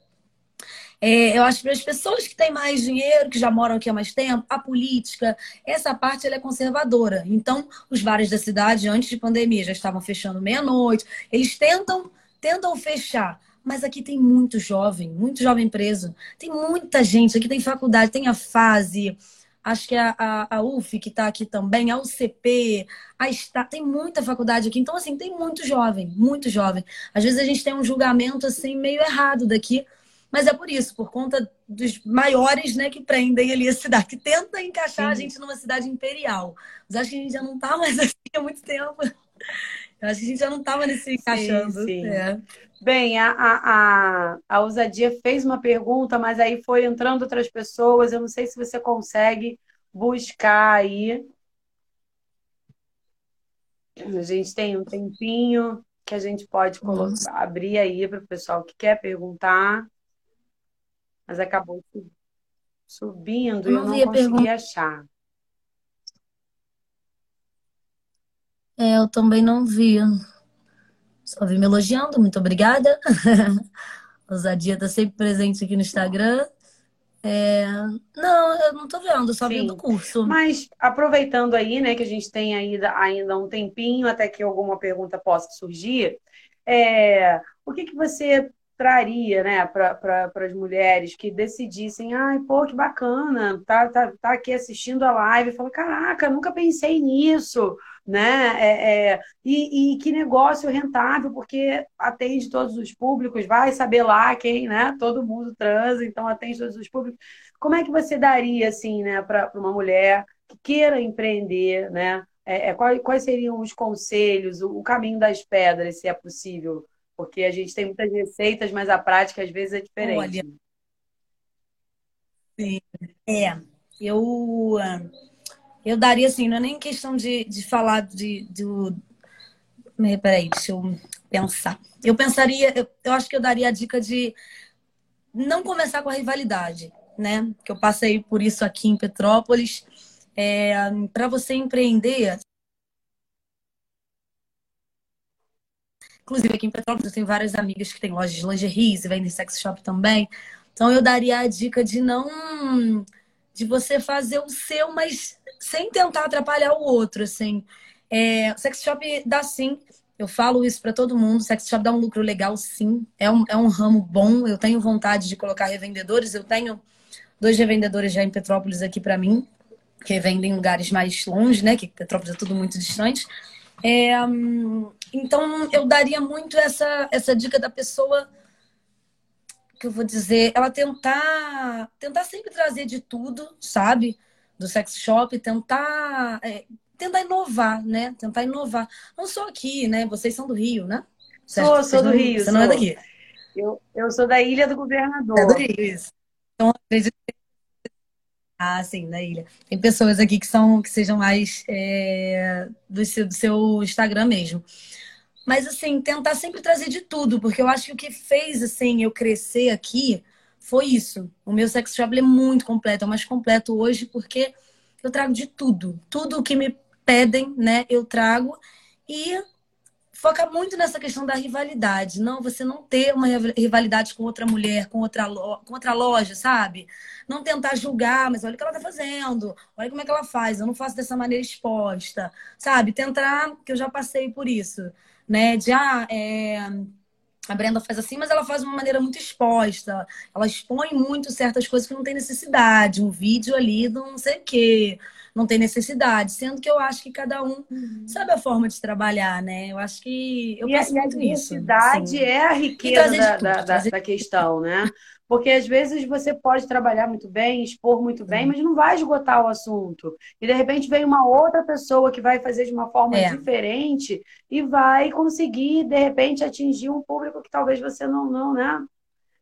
é, eu acho que para as pessoas que têm mais dinheiro, que já moram aqui há mais tempo, a política, essa parte ela é conservadora. Então, os bares da cidade, antes de pandemia, já estavam fechando meia-noite. Eles tentam, tentam fechar. Mas aqui tem muito jovem, muito jovem preso. Tem muita gente, aqui tem faculdade, tem a fase, acho que a, a, a UF que está aqui também, a UCP, a Está, tem muita faculdade aqui. Então, assim, tem muito jovem, muito jovem. Às vezes a gente tem um julgamento assim meio errado daqui, mas é por isso, por conta dos maiores, né, que prendem ali a cidade, que tenta encaixar Sim. a gente numa cidade imperial. Mas acho que a gente já não tá mais assim há muito tempo. Eu acho que a gente já não estava nesse encaixando. Sim, sim. É.
Bem, a, a, a Ousadia fez uma pergunta, mas aí foi entrando outras pessoas. Eu não sei se você consegue buscar aí. A gente tem um tempinho que a gente pode colocar, abrir aí para o pessoal que quer perguntar mas acabou subindo e eu não consegui achar.
É, eu também não vi. Só vi me elogiando, muito obrigada. Ousadia está sempre presente aqui no Instagram. É... Não, eu não estou vendo, só vi do curso.
Mas aproveitando aí, né, que a gente tem ainda, ainda um tempinho até que alguma pergunta possa surgir, é... o que, que você traria né, para pra, as mulheres que decidissem, ai, pô, que bacana, tá, tá, tá aqui assistindo a live, fala, caraca, nunca pensei nisso, né? É, é, e, e, que negócio rentável, porque atende todos os públicos, vai saber lá quem, né? Todo mundo transa, então atende todos os públicos. Como é que você daria, assim, né, para uma mulher que queira empreender, né? É, é, quais, quais seriam os conselhos, o, o caminho das pedras, se é possível? Porque a gente tem muitas receitas, mas a prática às vezes é diferente. Olha,
sim. É, eu, eu daria assim, não é nem questão de, de falar de, do. Peraí, deixa eu pensar. Eu pensaria, eu, eu acho que eu daria a dica de não começar com a rivalidade, né? Que eu passei por isso aqui em Petrópolis. É, para você empreender, Inclusive, aqui em Petrópolis, eu tenho várias amigas que têm lojas de lingerie e vendem sex shop também. Então eu daria a dica de não de você fazer o seu, mas sem tentar atrapalhar o outro, assim. É, sex shop dá sim. Eu falo isso para todo mundo. Sex shop dá um lucro legal, sim. É um, é um ramo bom. Eu tenho vontade de colocar revendedores. Eu tenho dois revendedores já em Petrópolis aqui para mim, que vendem em lugares mais longe, né? Que Petrópolis é tudo muito distante. É, então, eu daria muito essa, essa dica da pessoa que eu vou dizer, ela tentar tentar sempre trazer de tudo, sabe? Do sex shop, tentar é, tentar inovar, né? Tentar inovar. Não só aqui, né? Vocês são do Rio, né?
Sou, sou do
não,
Rio.
Você
sou.
não é daqui.
Eu, eu sou da Ilha do Governador.
É do Rio, isso. Então, acredito ah, sim, da ilha. Tem pessoas aqui que são que sejam mais é, do, seu, do seu Instagram mesmo. Mas, assim, tentar sempre trazer de tudo, porque eu acho que o que fez, assim, eu crescer aqui foi isso. O meu sex shop é muito completo, é o mais completo hoje, porque eu trago de tudo. Tudo o que me pedem, né, eu trago. E foca muito nessa questão da rivalidade. Não, você não ter uma rivalidade com outra mulher, com outra, com outra loja, sabe? Não tentar julgar, mas olha o que ela tá fazendo, olha como é que ela faz, eu não faço dessa maneira exposta, sabe? Tentar, que eu já passei por isso né? De ah, é... a Brenda faz assim, mas ela faz de uma maneira muito exposta. Ela expõe muito certas coisas que não tem necessidade. Um vídeo ali do não sei o quê. Não tem necessidade, sendo que eu acho que cada um uhum. sabe a forma de trabalhar, né? Eu acho que eu
e a, muito a isso. A assim. é a riqueza da, da, da, da questão, né? Porque às vezes você pode trabalhar muito bem, expor muito bem, mas não vai esgotar o assunto. E de repente vem uma outra pessoa que vai fazer de uma forma é. diferente e vai conseguir, de repente, atingir um público que talvez você não, não né?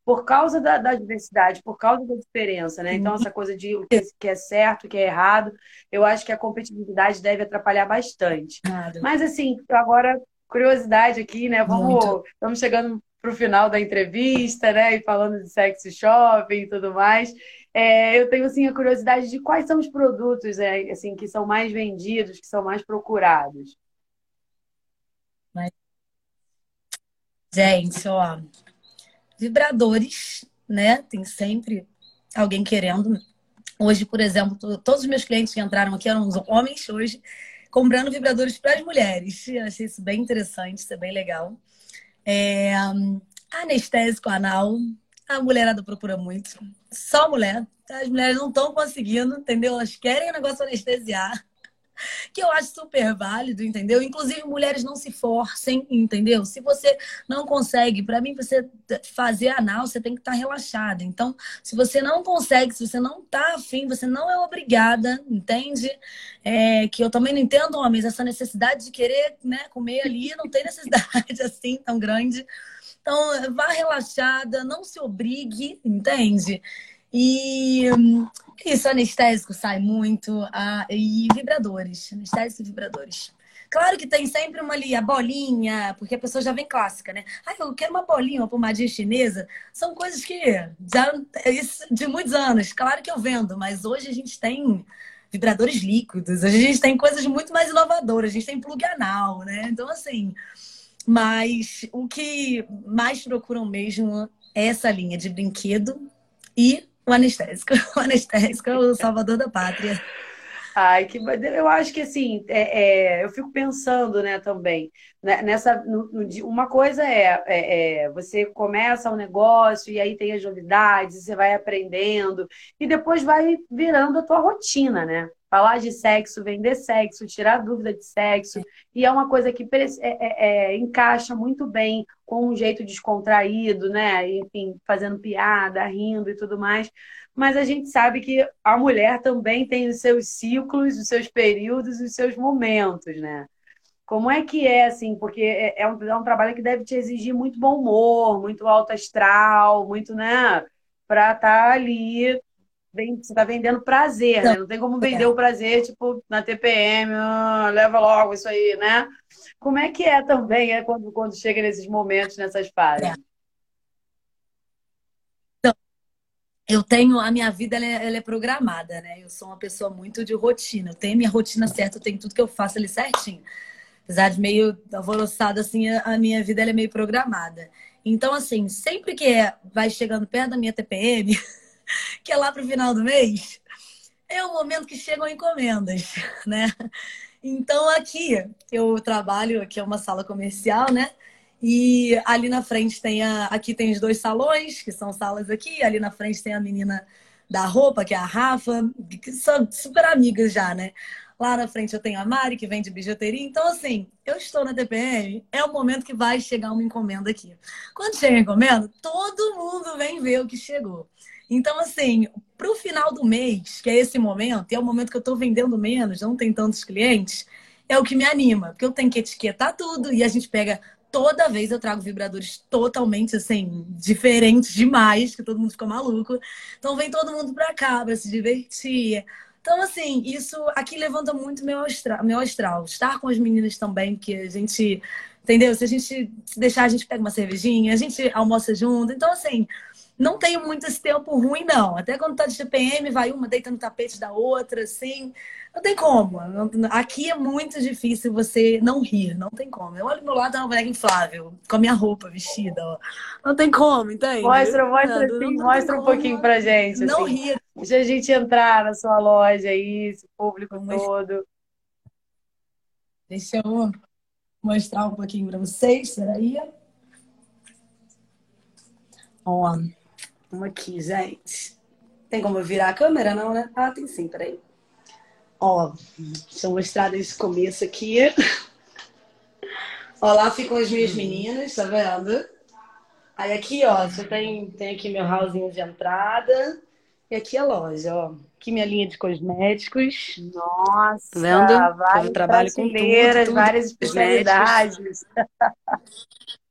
Por causa da, da diversidade, por causa da diferença, né? Então, essa coisa de o que é certo, o que é errado, eu acho que a competitividade deve atrapalhar bastante. Mas, assim, agora, curiosidade aqui, né? Vamos, vamos chegando para o final da entrevista, né? E falando de sexy shopping e tudo mais. É, eu tenho assim a curiosidade de quais são os produtos é, assim que são mais vendidos, que são mais procurados.
Gente, ó, vibradores, né? Tem sempre alguém querendo. Hoje, por exemplo, todos os meus clientes que entraram aqui eram homens hoje comprando vibradores para as mulheres. Eu achei isso bem interessante, isso é bem legal. É, anestésico anal. A mulherada procura muito. Só mulher. As mulheres não estão conseguindo, entendeu? Elas querem o negócio anestesiar. Que eu acho super válido, entendeu? Inclusive, mulheres não se forcem, entendeu? Se você não consegue, para mim, você fazer anal, você tem que estar tá relaxada. Então, se você não consegue, se você não tá afim, você não é obrigada, entende? É, que eu também não entendo, homens, essa necessidade de querer né, comer ali, não tem necessidade assim tão grande. Então, vá relaxada, não se obrigue, entende? E isso, anestésico sai muito. Ah, e vibradores, anestésico e vibradores. Claro que tem sempre uma ali, a bolinha, porque a pessoa já vem clássica, né? Ah, eu quero uma bolinha, uma pomadinha chinesa. São coisas que já de muitos anos. Claro que eu vendo, mas hoje a gente tem vibradores líquidos, a gente tem coisas muito mais inovadoras, a gente tem plug anal, né? Então, assim, mas o que mais procuram mesmo é essa linha de brinquedo e o anestésico. O anestésico é o salvador da pátria.
Ai, que eu acho que assim, é, é, eu fico pensando, né, também, né, nessa, no, no, uma coisa é, é, é, você começa um negócio e aí tem as novidades, você vai aprendendo e depois vai virando a tua rotina, né? Falar de sexo, vender sexo, tirar dúvida de sexo, e é uma coisa que é, é, é, encaixa muito bem com um jeito descontraído, né? Enfim, fazendo piada, rindo e tudo mais. Mas a gente sabe que a mulher também tem os seus ciclos, os seus períodos, os seus momentos, né? Como é que é, assim? Porque é, é um, é um trabalho que deve te exigir muito bom humor, muito alto astral, muito, né? Para estar tá ali você está vendendo prazer, né? Não tem como vender o prazer, tipo, na TPM, ah, leva logo isso aí, né? Como é que é também é, quando, quando chega nesses momentos, nessas fases? É.
Então, eu tenho, a minha vida ela é, ela é, programada, né? Eu sou uma pessoa muito de rotina. Eu tenho minha rotina certa, eu tenho tudo que eu faço ali certinho. Apesar de meio alvoroçada, assim, a minha vida ela é meio programada. Então, assim, sempre que é, vai chegando perto da minha TPM, que é lá para o final do mês, é o momento que chegam encomendas, né? Então, aqui eu trabalho, aqui é uma sala comercial, né? E ali na frente tem a. Aqui tem os dois salões, que são salas aqui. Ali na frente tem a menina da roupa, que é a Rafa, que são super amigas já, né? Lá na frente eu tenho a Mari, que vende bijuteria. Então, assim, eu estou na TPM, é o momento que vai chegar uma encomenda aqui. Quando chega a encomenda, todo mundo vem ver o que chegou. Então, assim, para o final do mês, que é esse momento, e é o momento que eu estou vendendo menos, não tem tantos clientes, é o que me anima, porque eu tenho que etiquetar tudo e a gente pega. Toda vez eu trago vibradores totalmente assim, diferentes demais, que todo mundo fica maluco. Então vem todo mundo para cá para se divertir, então, assim, isso aqui levanta muito meu astral, meu astral. Estar com as meninas também, que a gente, entendeu? Se a gente se deixar, a gente pega uma cervejinha, a gente almoça junto. Então, assim, não tenho muito esse tempo ruim, não. Até quando tá de GPM, vai uma deita no tapete da outra, assim. Não tem como. Aqui é muito difícil você não rir, não tem como. Eu olho do meu lado, é uma boneca inflável, com a minha roupa vestida, ó. Não tem como, entende?
Mostra, mostra, não, não mostra um pouquinho pra gente.
Não
assim.
rir.
Deixa a gente entrar na sua loja aí, esse público Vamos... todo.
Deixa eu mostrar um pouquinho pra vocês, peraí. Ó, vamos aqui, gente. Tem como virar a câmera, não, né? Ah, tem sim, peraí. Ó, deixa eu mostrar desse começo aqui. Ó, lá ficam as minhas meninas, tá vendo? Aí aqui, ó, você tem, tem aqui meu hallzinho de entrada. E aqui a loja, ó. Aqui minha linha de cosméticos.
Nossa,
tá vendo?
Várias
eu trabalho com tudo, tudo,
várias especialidades.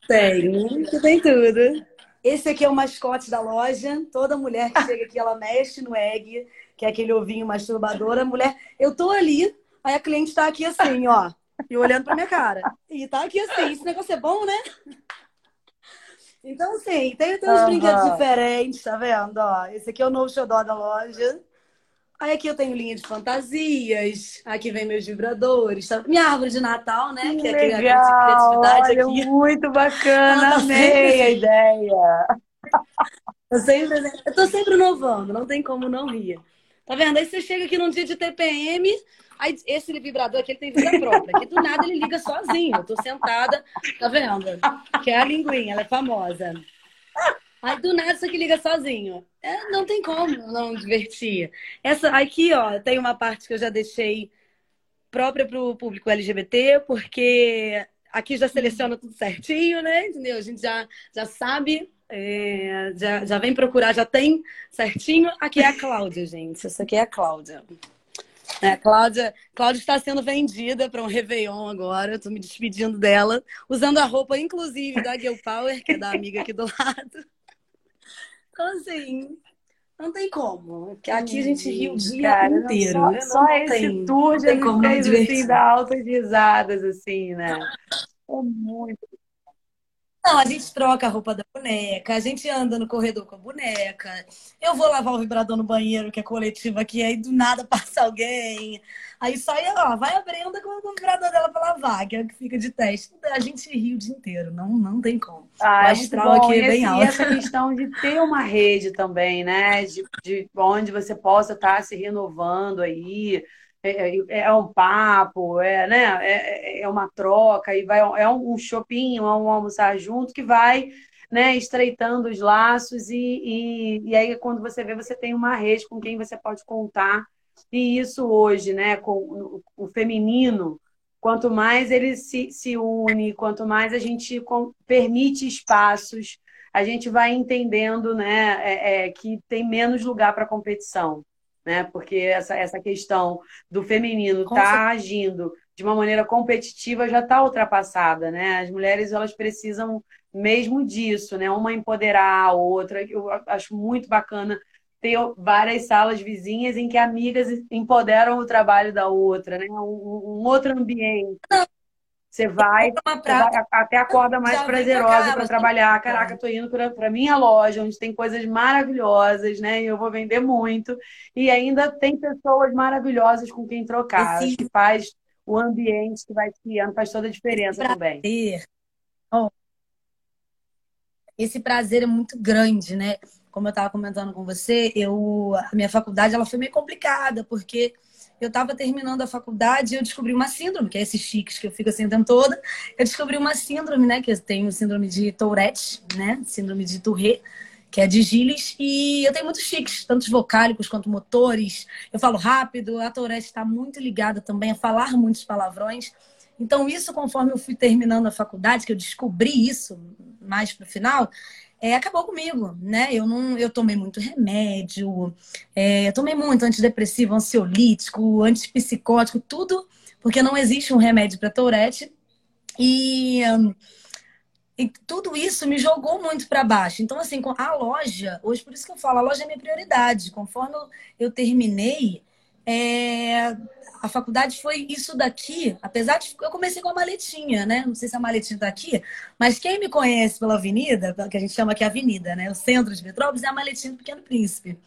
Tem, tem tudo. Esse aqui é o mascote da loja. Toda mulher que chega aqui, ela mexe no egg que é aquele ovinho masturbador, a mulher, eu tô ali, aí a cliente tá aqui assim, ó, e olhando pra minha cara. E tá aqui assim, esse negócio é bom, né? Então, assim, tem, tem uns uhum. brinquedos diferentes, tá vendo? Ó, esse aqui é o novo xodó da loja. Aí aqui eu tenho linha de fantasias, aqui vem meus vibradores, tá? minha árvore de Natal, né?
Que, que é aquele de criatividade olha, aqui. Muito bacana, amei a ideia.
Eu, sempre, eu tô sempre inovando, não tem como não rir. Tá vendo? Aí você chega aqui num dia de TPM, aí esse vibrador aqui ele tem vida própria. Aqui do nada ele liga sozinho. Eu tô sentada, tá vendo? Que é a linguinha, ela é famosa. Aí do nada isso aqui liga sozinho. É, não tem como não divertir. Essa aqui, ó, tem uma parte que eu já deixei própria para o público LGBT, porque aqui já seleciona tudo certinho, né? Entendeu? A gente já, já sabe é, já, já vem procurar, já tem certinho. Aqui é a Cláudia, gente. Essa aqui é a Cláudia. É, Cláudia, Cláudia está sendo vendida para um Réveillon agora. Estou me despedindo dela, usando a roupa, inclusive, da Girl Power, que é da amiga aqui do lado. Então, assim, não tem como. Porque aqui a gente ri o dia Cara, inteiro.
Só, só esse tem, tour de assim, dá altas risadas, assim, né? É muito
não, a gente troca a roupa da boneca, a gente anda no corredor com a boneca. Eu vou lavar o vibrador no banheiro, que é coletivo aqui, aí do nada passa alguém. Aí sai, ó, vai a Brenda com o vibrador dela pra lavar, que é o que fica de teste. A gente ri o dia inteiro, não, não tem como.
Ah, o é astral aqui é bem alto. E essa questão de ter uma rede também, né? De, de onde você possa estar tá se renovando aí é, é, é um papo, é, né, é, é uma troca, e vai, é um shopping, é um almoçar junto que vai né, estreitando os laços, e, e, e aí quando você vê, você tem uma rede com quem você pode contar. E isso hoje, né, com o, o feminino, quanto mais ele se, se une, quanto mais a gente com, permite espaços, a gente vai entendendo né, é, é, que tem menos lugar para competição né? Porque essa, essa questão do feminino estar tá agindo de uma maneira competitiva já está ultrapassada, né? As mulheres elas precisam mesmo disso, né? Uma empoderar a outra. Eu acho muito bacana ter várias salas vizinhas em que amigas empoderam o trabalho da outra, né? Um, um outro ambiente. Você vai, vai até acorda mais prazerosa para trabalhar. Caraca, tô indo para minha loja, onde tem coisas maravilhosas, né? E eu vou vender muito. E ainda tem pessoas maravilhosas com quem trocar. Esse... Que faz o ambiente que vai criando, faz toda a diferença também.
esse prazer é muito grande, né? Como eu estava comentando com você, eu a minha faculdade ela foi meio complicada, porque eu estava terminando a faculdade e eu descobri uma síndrome, que é esses chiques que eu fico assim o tempo todo. Eu descobri uma síndrome, né? Que eu tenho síndrome de Tourette, né? Síndrome de Tourette, que é de Gilles. E eu tenho muitos chiques, tanto vocálicos quanto motores. Eu falo rápido. A Tourette está muito ligada também a falar muitos palavrões. Então, isso, conforme eu fui terminando a faculdade, que eu descobri isso mais para o final, é, acabou comigo, né? Eu não, eu tomei muito remédio, é, eu tomei muito antidepressivo, ansiolítico, antipsicótico, tudo, porque não existe um remédio para Tourette. E, e tudo isso me jogou muito para baixo. Então, assim, a loja, hoje por isso que eu falo, a loja é minha prioridade. Conforme eu, eu terminei, é, a faculdade foi isso daqui, apesar de eu comecei com a maletinha, né? Não sei se a maletinha tá aqui, mas quem me conhece pela avenida, que a gente chama aqui avenida, né? O centro de Petrópolis é a maletinha do Pequeno Príncipe.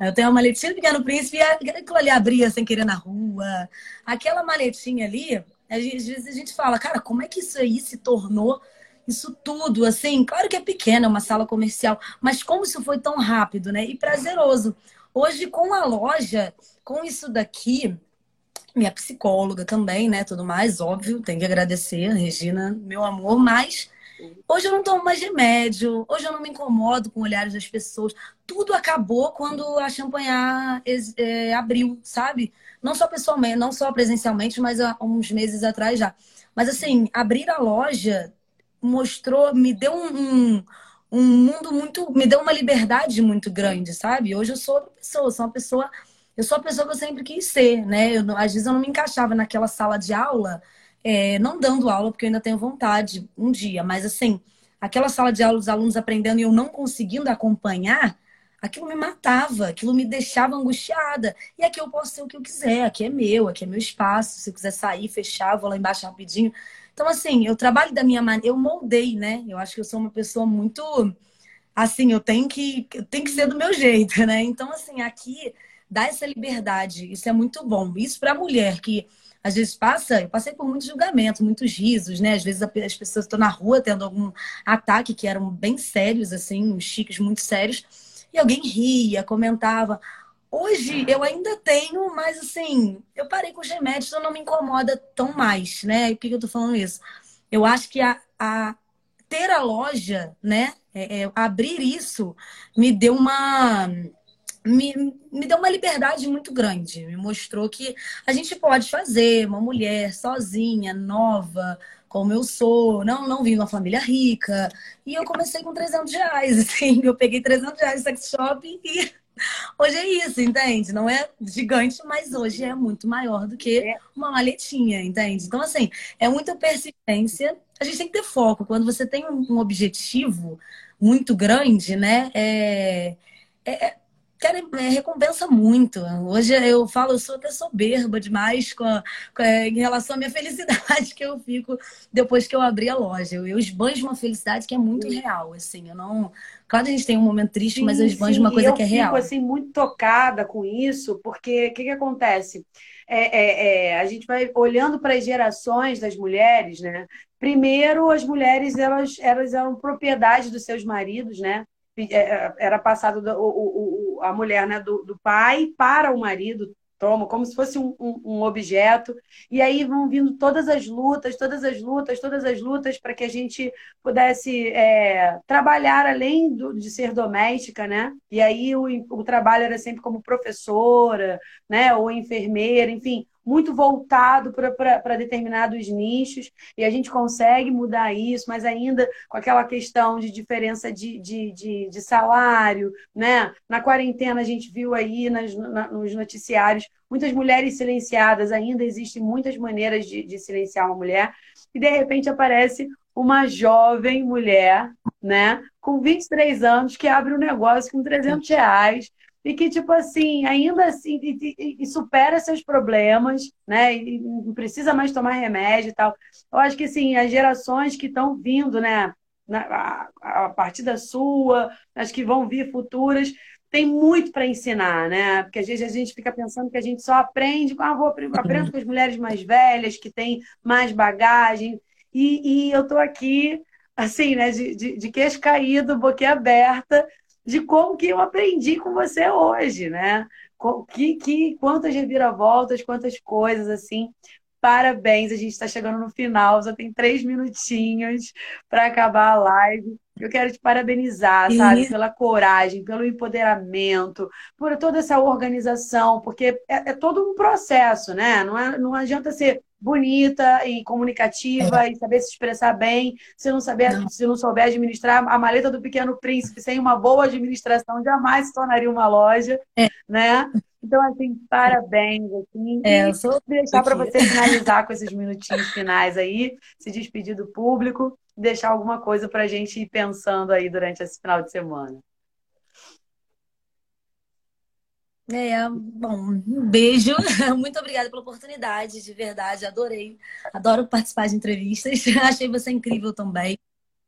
Eu tenho a maletinha do Pequeno Príncipe e aquilo ali abria sem querer na rua. Aquela maletinha ali, às vezes a gente fala, cara, como é que isso aí se tornou isso tudo, assim, claro que é pequena, é uma sala comercial, mas como isso foi tão rápido, né? E prazeroso. Hoje, com a loja, com isso daqui, minha psicóloga também, né? Tudo mais, óbvio, tem que agradecer, Regina, meu amor, mas hoje eu não tomo mais remédio, hoje eu não me incomodo com olhares das pessoas. Tudo acabou quando a Champanhar é, abriu, sabe? Não só pessoalmente, não só presencialmente, mas há uns meses atrás já. Mas assim, abrir a loja mostrou, me deu um, um, um mundo muito, me deu uma liberdade muito grande, sabe? Hoje eu sou outra pessoa, sou uma pessoa eu sou a pessoa que eu sempre quis ser, né? Eu, às vezes eu não me encaixava naquela sala de aula, é, não dando aula, porque eu ainda tenho vontade um dia, mas assim, aquela sala de aula, os alunos aprendendo e eu não conseguindo acompanhar, aquilo me matava, aquilo me deixava angustiada. E aqui eu posso ser o que eu quiser, aqui é meu, aqui é meu espaço. Se eu quiser sair, fechar, vou lá embaixo rapidinho. Então, assim, eu trabalho da minha maneira, eu moldei, né? Eu acho que eu sou uma pessoa muito assim, eu tenho que, eu tenho que ser do meu jeito, né? Então, assim, aqui dá essa liberdade. Isso é muito bom. Isso para a mulher que às vezes passa, eu passei por muitos julgamentos, muitos risos, né? Às vezes as pessoas estão na rua tendo algum ataque que eram bem sérios, assim, uns chiques muito sérios, e alguém ria, comentava. Hoje eu ainda tenho, mas assim, eu parei com os remédios, então não me incomoda tão mais, né? E por que eu tô falando isso? Eu acho que a, a ter a loja, né? É, é, abrir isso me deu uma me, me deu uma liberdade muito grande. Me mostrou que a gente pode fazer, uma mulher sozinha, nova, como eu sou, não, não vim de uma família rica. E eu comecei com 300 reais, assim. Eu peguei 300 reais no sex shop e hoje é isso, entende? Não é gigante, mas hoje é muito maior do que é. uma maletinha, entende? Então, assim, é muita persistência. A gente tem que ter foco. Quando você tem um objetivo muito grande, né? É, é, querem, é, recompensa muito. Hoje eu falo, eu sou até soberba demais com, a, com a, em relação à minha felicidade que eu fico depois que eu abri a loja. Eu, eu esbanjo uma felicidade que é muito sim. real, assim. Eu não... Claro que a gente tem um momento triste, sim, mas eu esbanjo sim. uma coisa que é real.
Eu fico, assim, muito tocada com isso, porque o que, que acontece? É, é, é, a gente vai olhando para as gerações das mulheres, né? Primeiro, as mulheres elas, elas eram propriedade dos seus maridos, né? É, é, era passado do, o, o, a mulher né, do, do, pai para o marido, toma, como se fosse um, um, um, objeto. E aí vão vindo todas as lutas, todas as lutas, todas as lutas para que a gente pudesse é, trabalhar além do, de ser doméstica, né? E aí o, o trabalho era sempre como professora, né? Ou enfermeira, enfim muito voltado para determinados nichos, e a gente consegue mudar isso, mas ainda com aquela questão de diferença de, de, de, de salário, né? Na quarentena a gente viu aí nas, na, nos noticiários muitas mulheres silenciadas, ainda existem muitas maneiras de, de silenciar uma mulher, e de repente aparece uma jovem mulher, né, com 23 anos, que abre um negócio com 300 reais, e que, tipo assim, ainda assim, e, e, supera seus problemas, né? E não precisa mais tomar remédio e tal. Eu acho que, assim, as gerações que estão vindo, né? Na, a, a partir da sua, as que vão vir futuras, tem muito para ensinar, né? Porque às vezes a gente fica pensando que a gente só aprende, ah, vou aprendo com as mulheres mais velhas, que têm mais bagagem. E, e eu estou aqui assim, né, de, de, de queixo caído, boquiaberta, de como que eu aprendi com você hoje, né? Que, que, quantas reviravoltas, quantas coisas, assim. Parabéns, a gente está chegando no final, só tem três minutinhos para acabar a live. Eu quero te parabenizar, sabe, pela coragem, pelo empoderamento, por toda essa organização, porque é, é todo um processo, né? Não, é, não adianta ser bonita e comunicativa é. e saber se expressar bem, se não saber, não. se não souber administrar a maleta do Pequeno Príncipe sem uma boa administração, jamais se tornaria uma loja, é. né? Então, assim, parabéns. Assim, é, eu sou deixar para você finalizar com esses minutinhos finais aí, se despedir do público, deixar alguma coisa para a gente ir pensando aí durante esse final de semana.
É, bom, um beijo. Muito obrigada pela oportunidade, de verdade, adorei. Adoro participar de entrevistas. Achei você incrível também.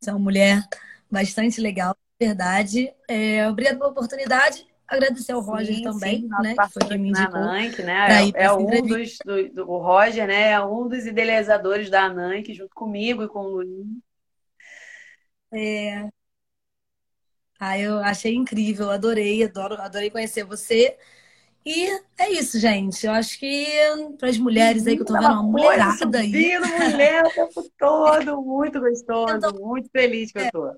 Você é uma mulher bastante legal, de verdade. É, obrigada pela oportunidade agradecer ao Roger sim, também, sim, né? Que foi quem me indicou.
Nank, né? É, é um dos, do, do, o Roger, né? É um dos idealizadores da Nank, junto comigo e com o Luiz.
É. Ah, eu achei incrível, adorei, adoro, adorei conhecer você. E é isso, gente. Eu acho que para as mulheres aí que eu tô vendo uma mulherada aí.
mulher o tempo todo, muito gostoso, então, muito feliz que eu tô.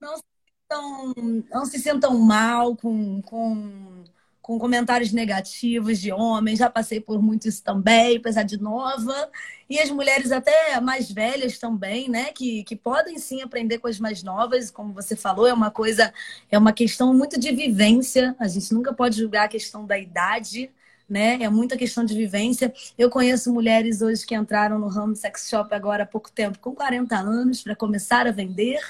Não sintam, não se sintam mal com, com, com comentários negativos de homens. Já passei por muito isso também, apesar de nova. E as mulheres até mais velhas também, né? Que, que podem sim aprender coisas mais novas. Como você falou, é uma coisa, é uma questão muito de vivência. A gente nunca pode julgar a questão da idade né? É muita questão de vivência. Eu conheço mulheres hoje que entraram no ramo sex shop agora há pouco tempo, com 40 anos, para começar a vender.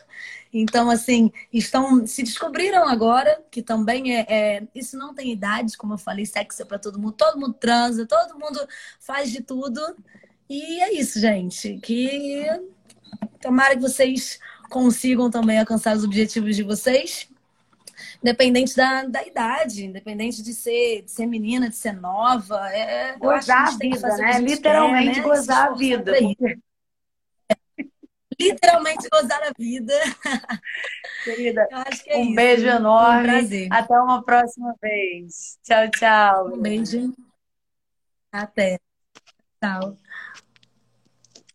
Então, assim, estão se descobriram agora que também é, é isso não tem idade, como eu falei, sexo é para todo mundo, todo mundo transa, todo mundo faz de tudo. E é isso, gente. Que tomara que vocês consigam também alcançar os objetivos de vocês independente da, da idade, independente de ser, de ser menina, de ser nova. É,
gozar a vida, né? Literalmente quer, né? gozar a vida.
Literalmente gozar a vida.
Querida, é um isso. beijo enorme. Um Até uma próxima vez. Tchau, tchau.
Um beijo. Até. Tchau.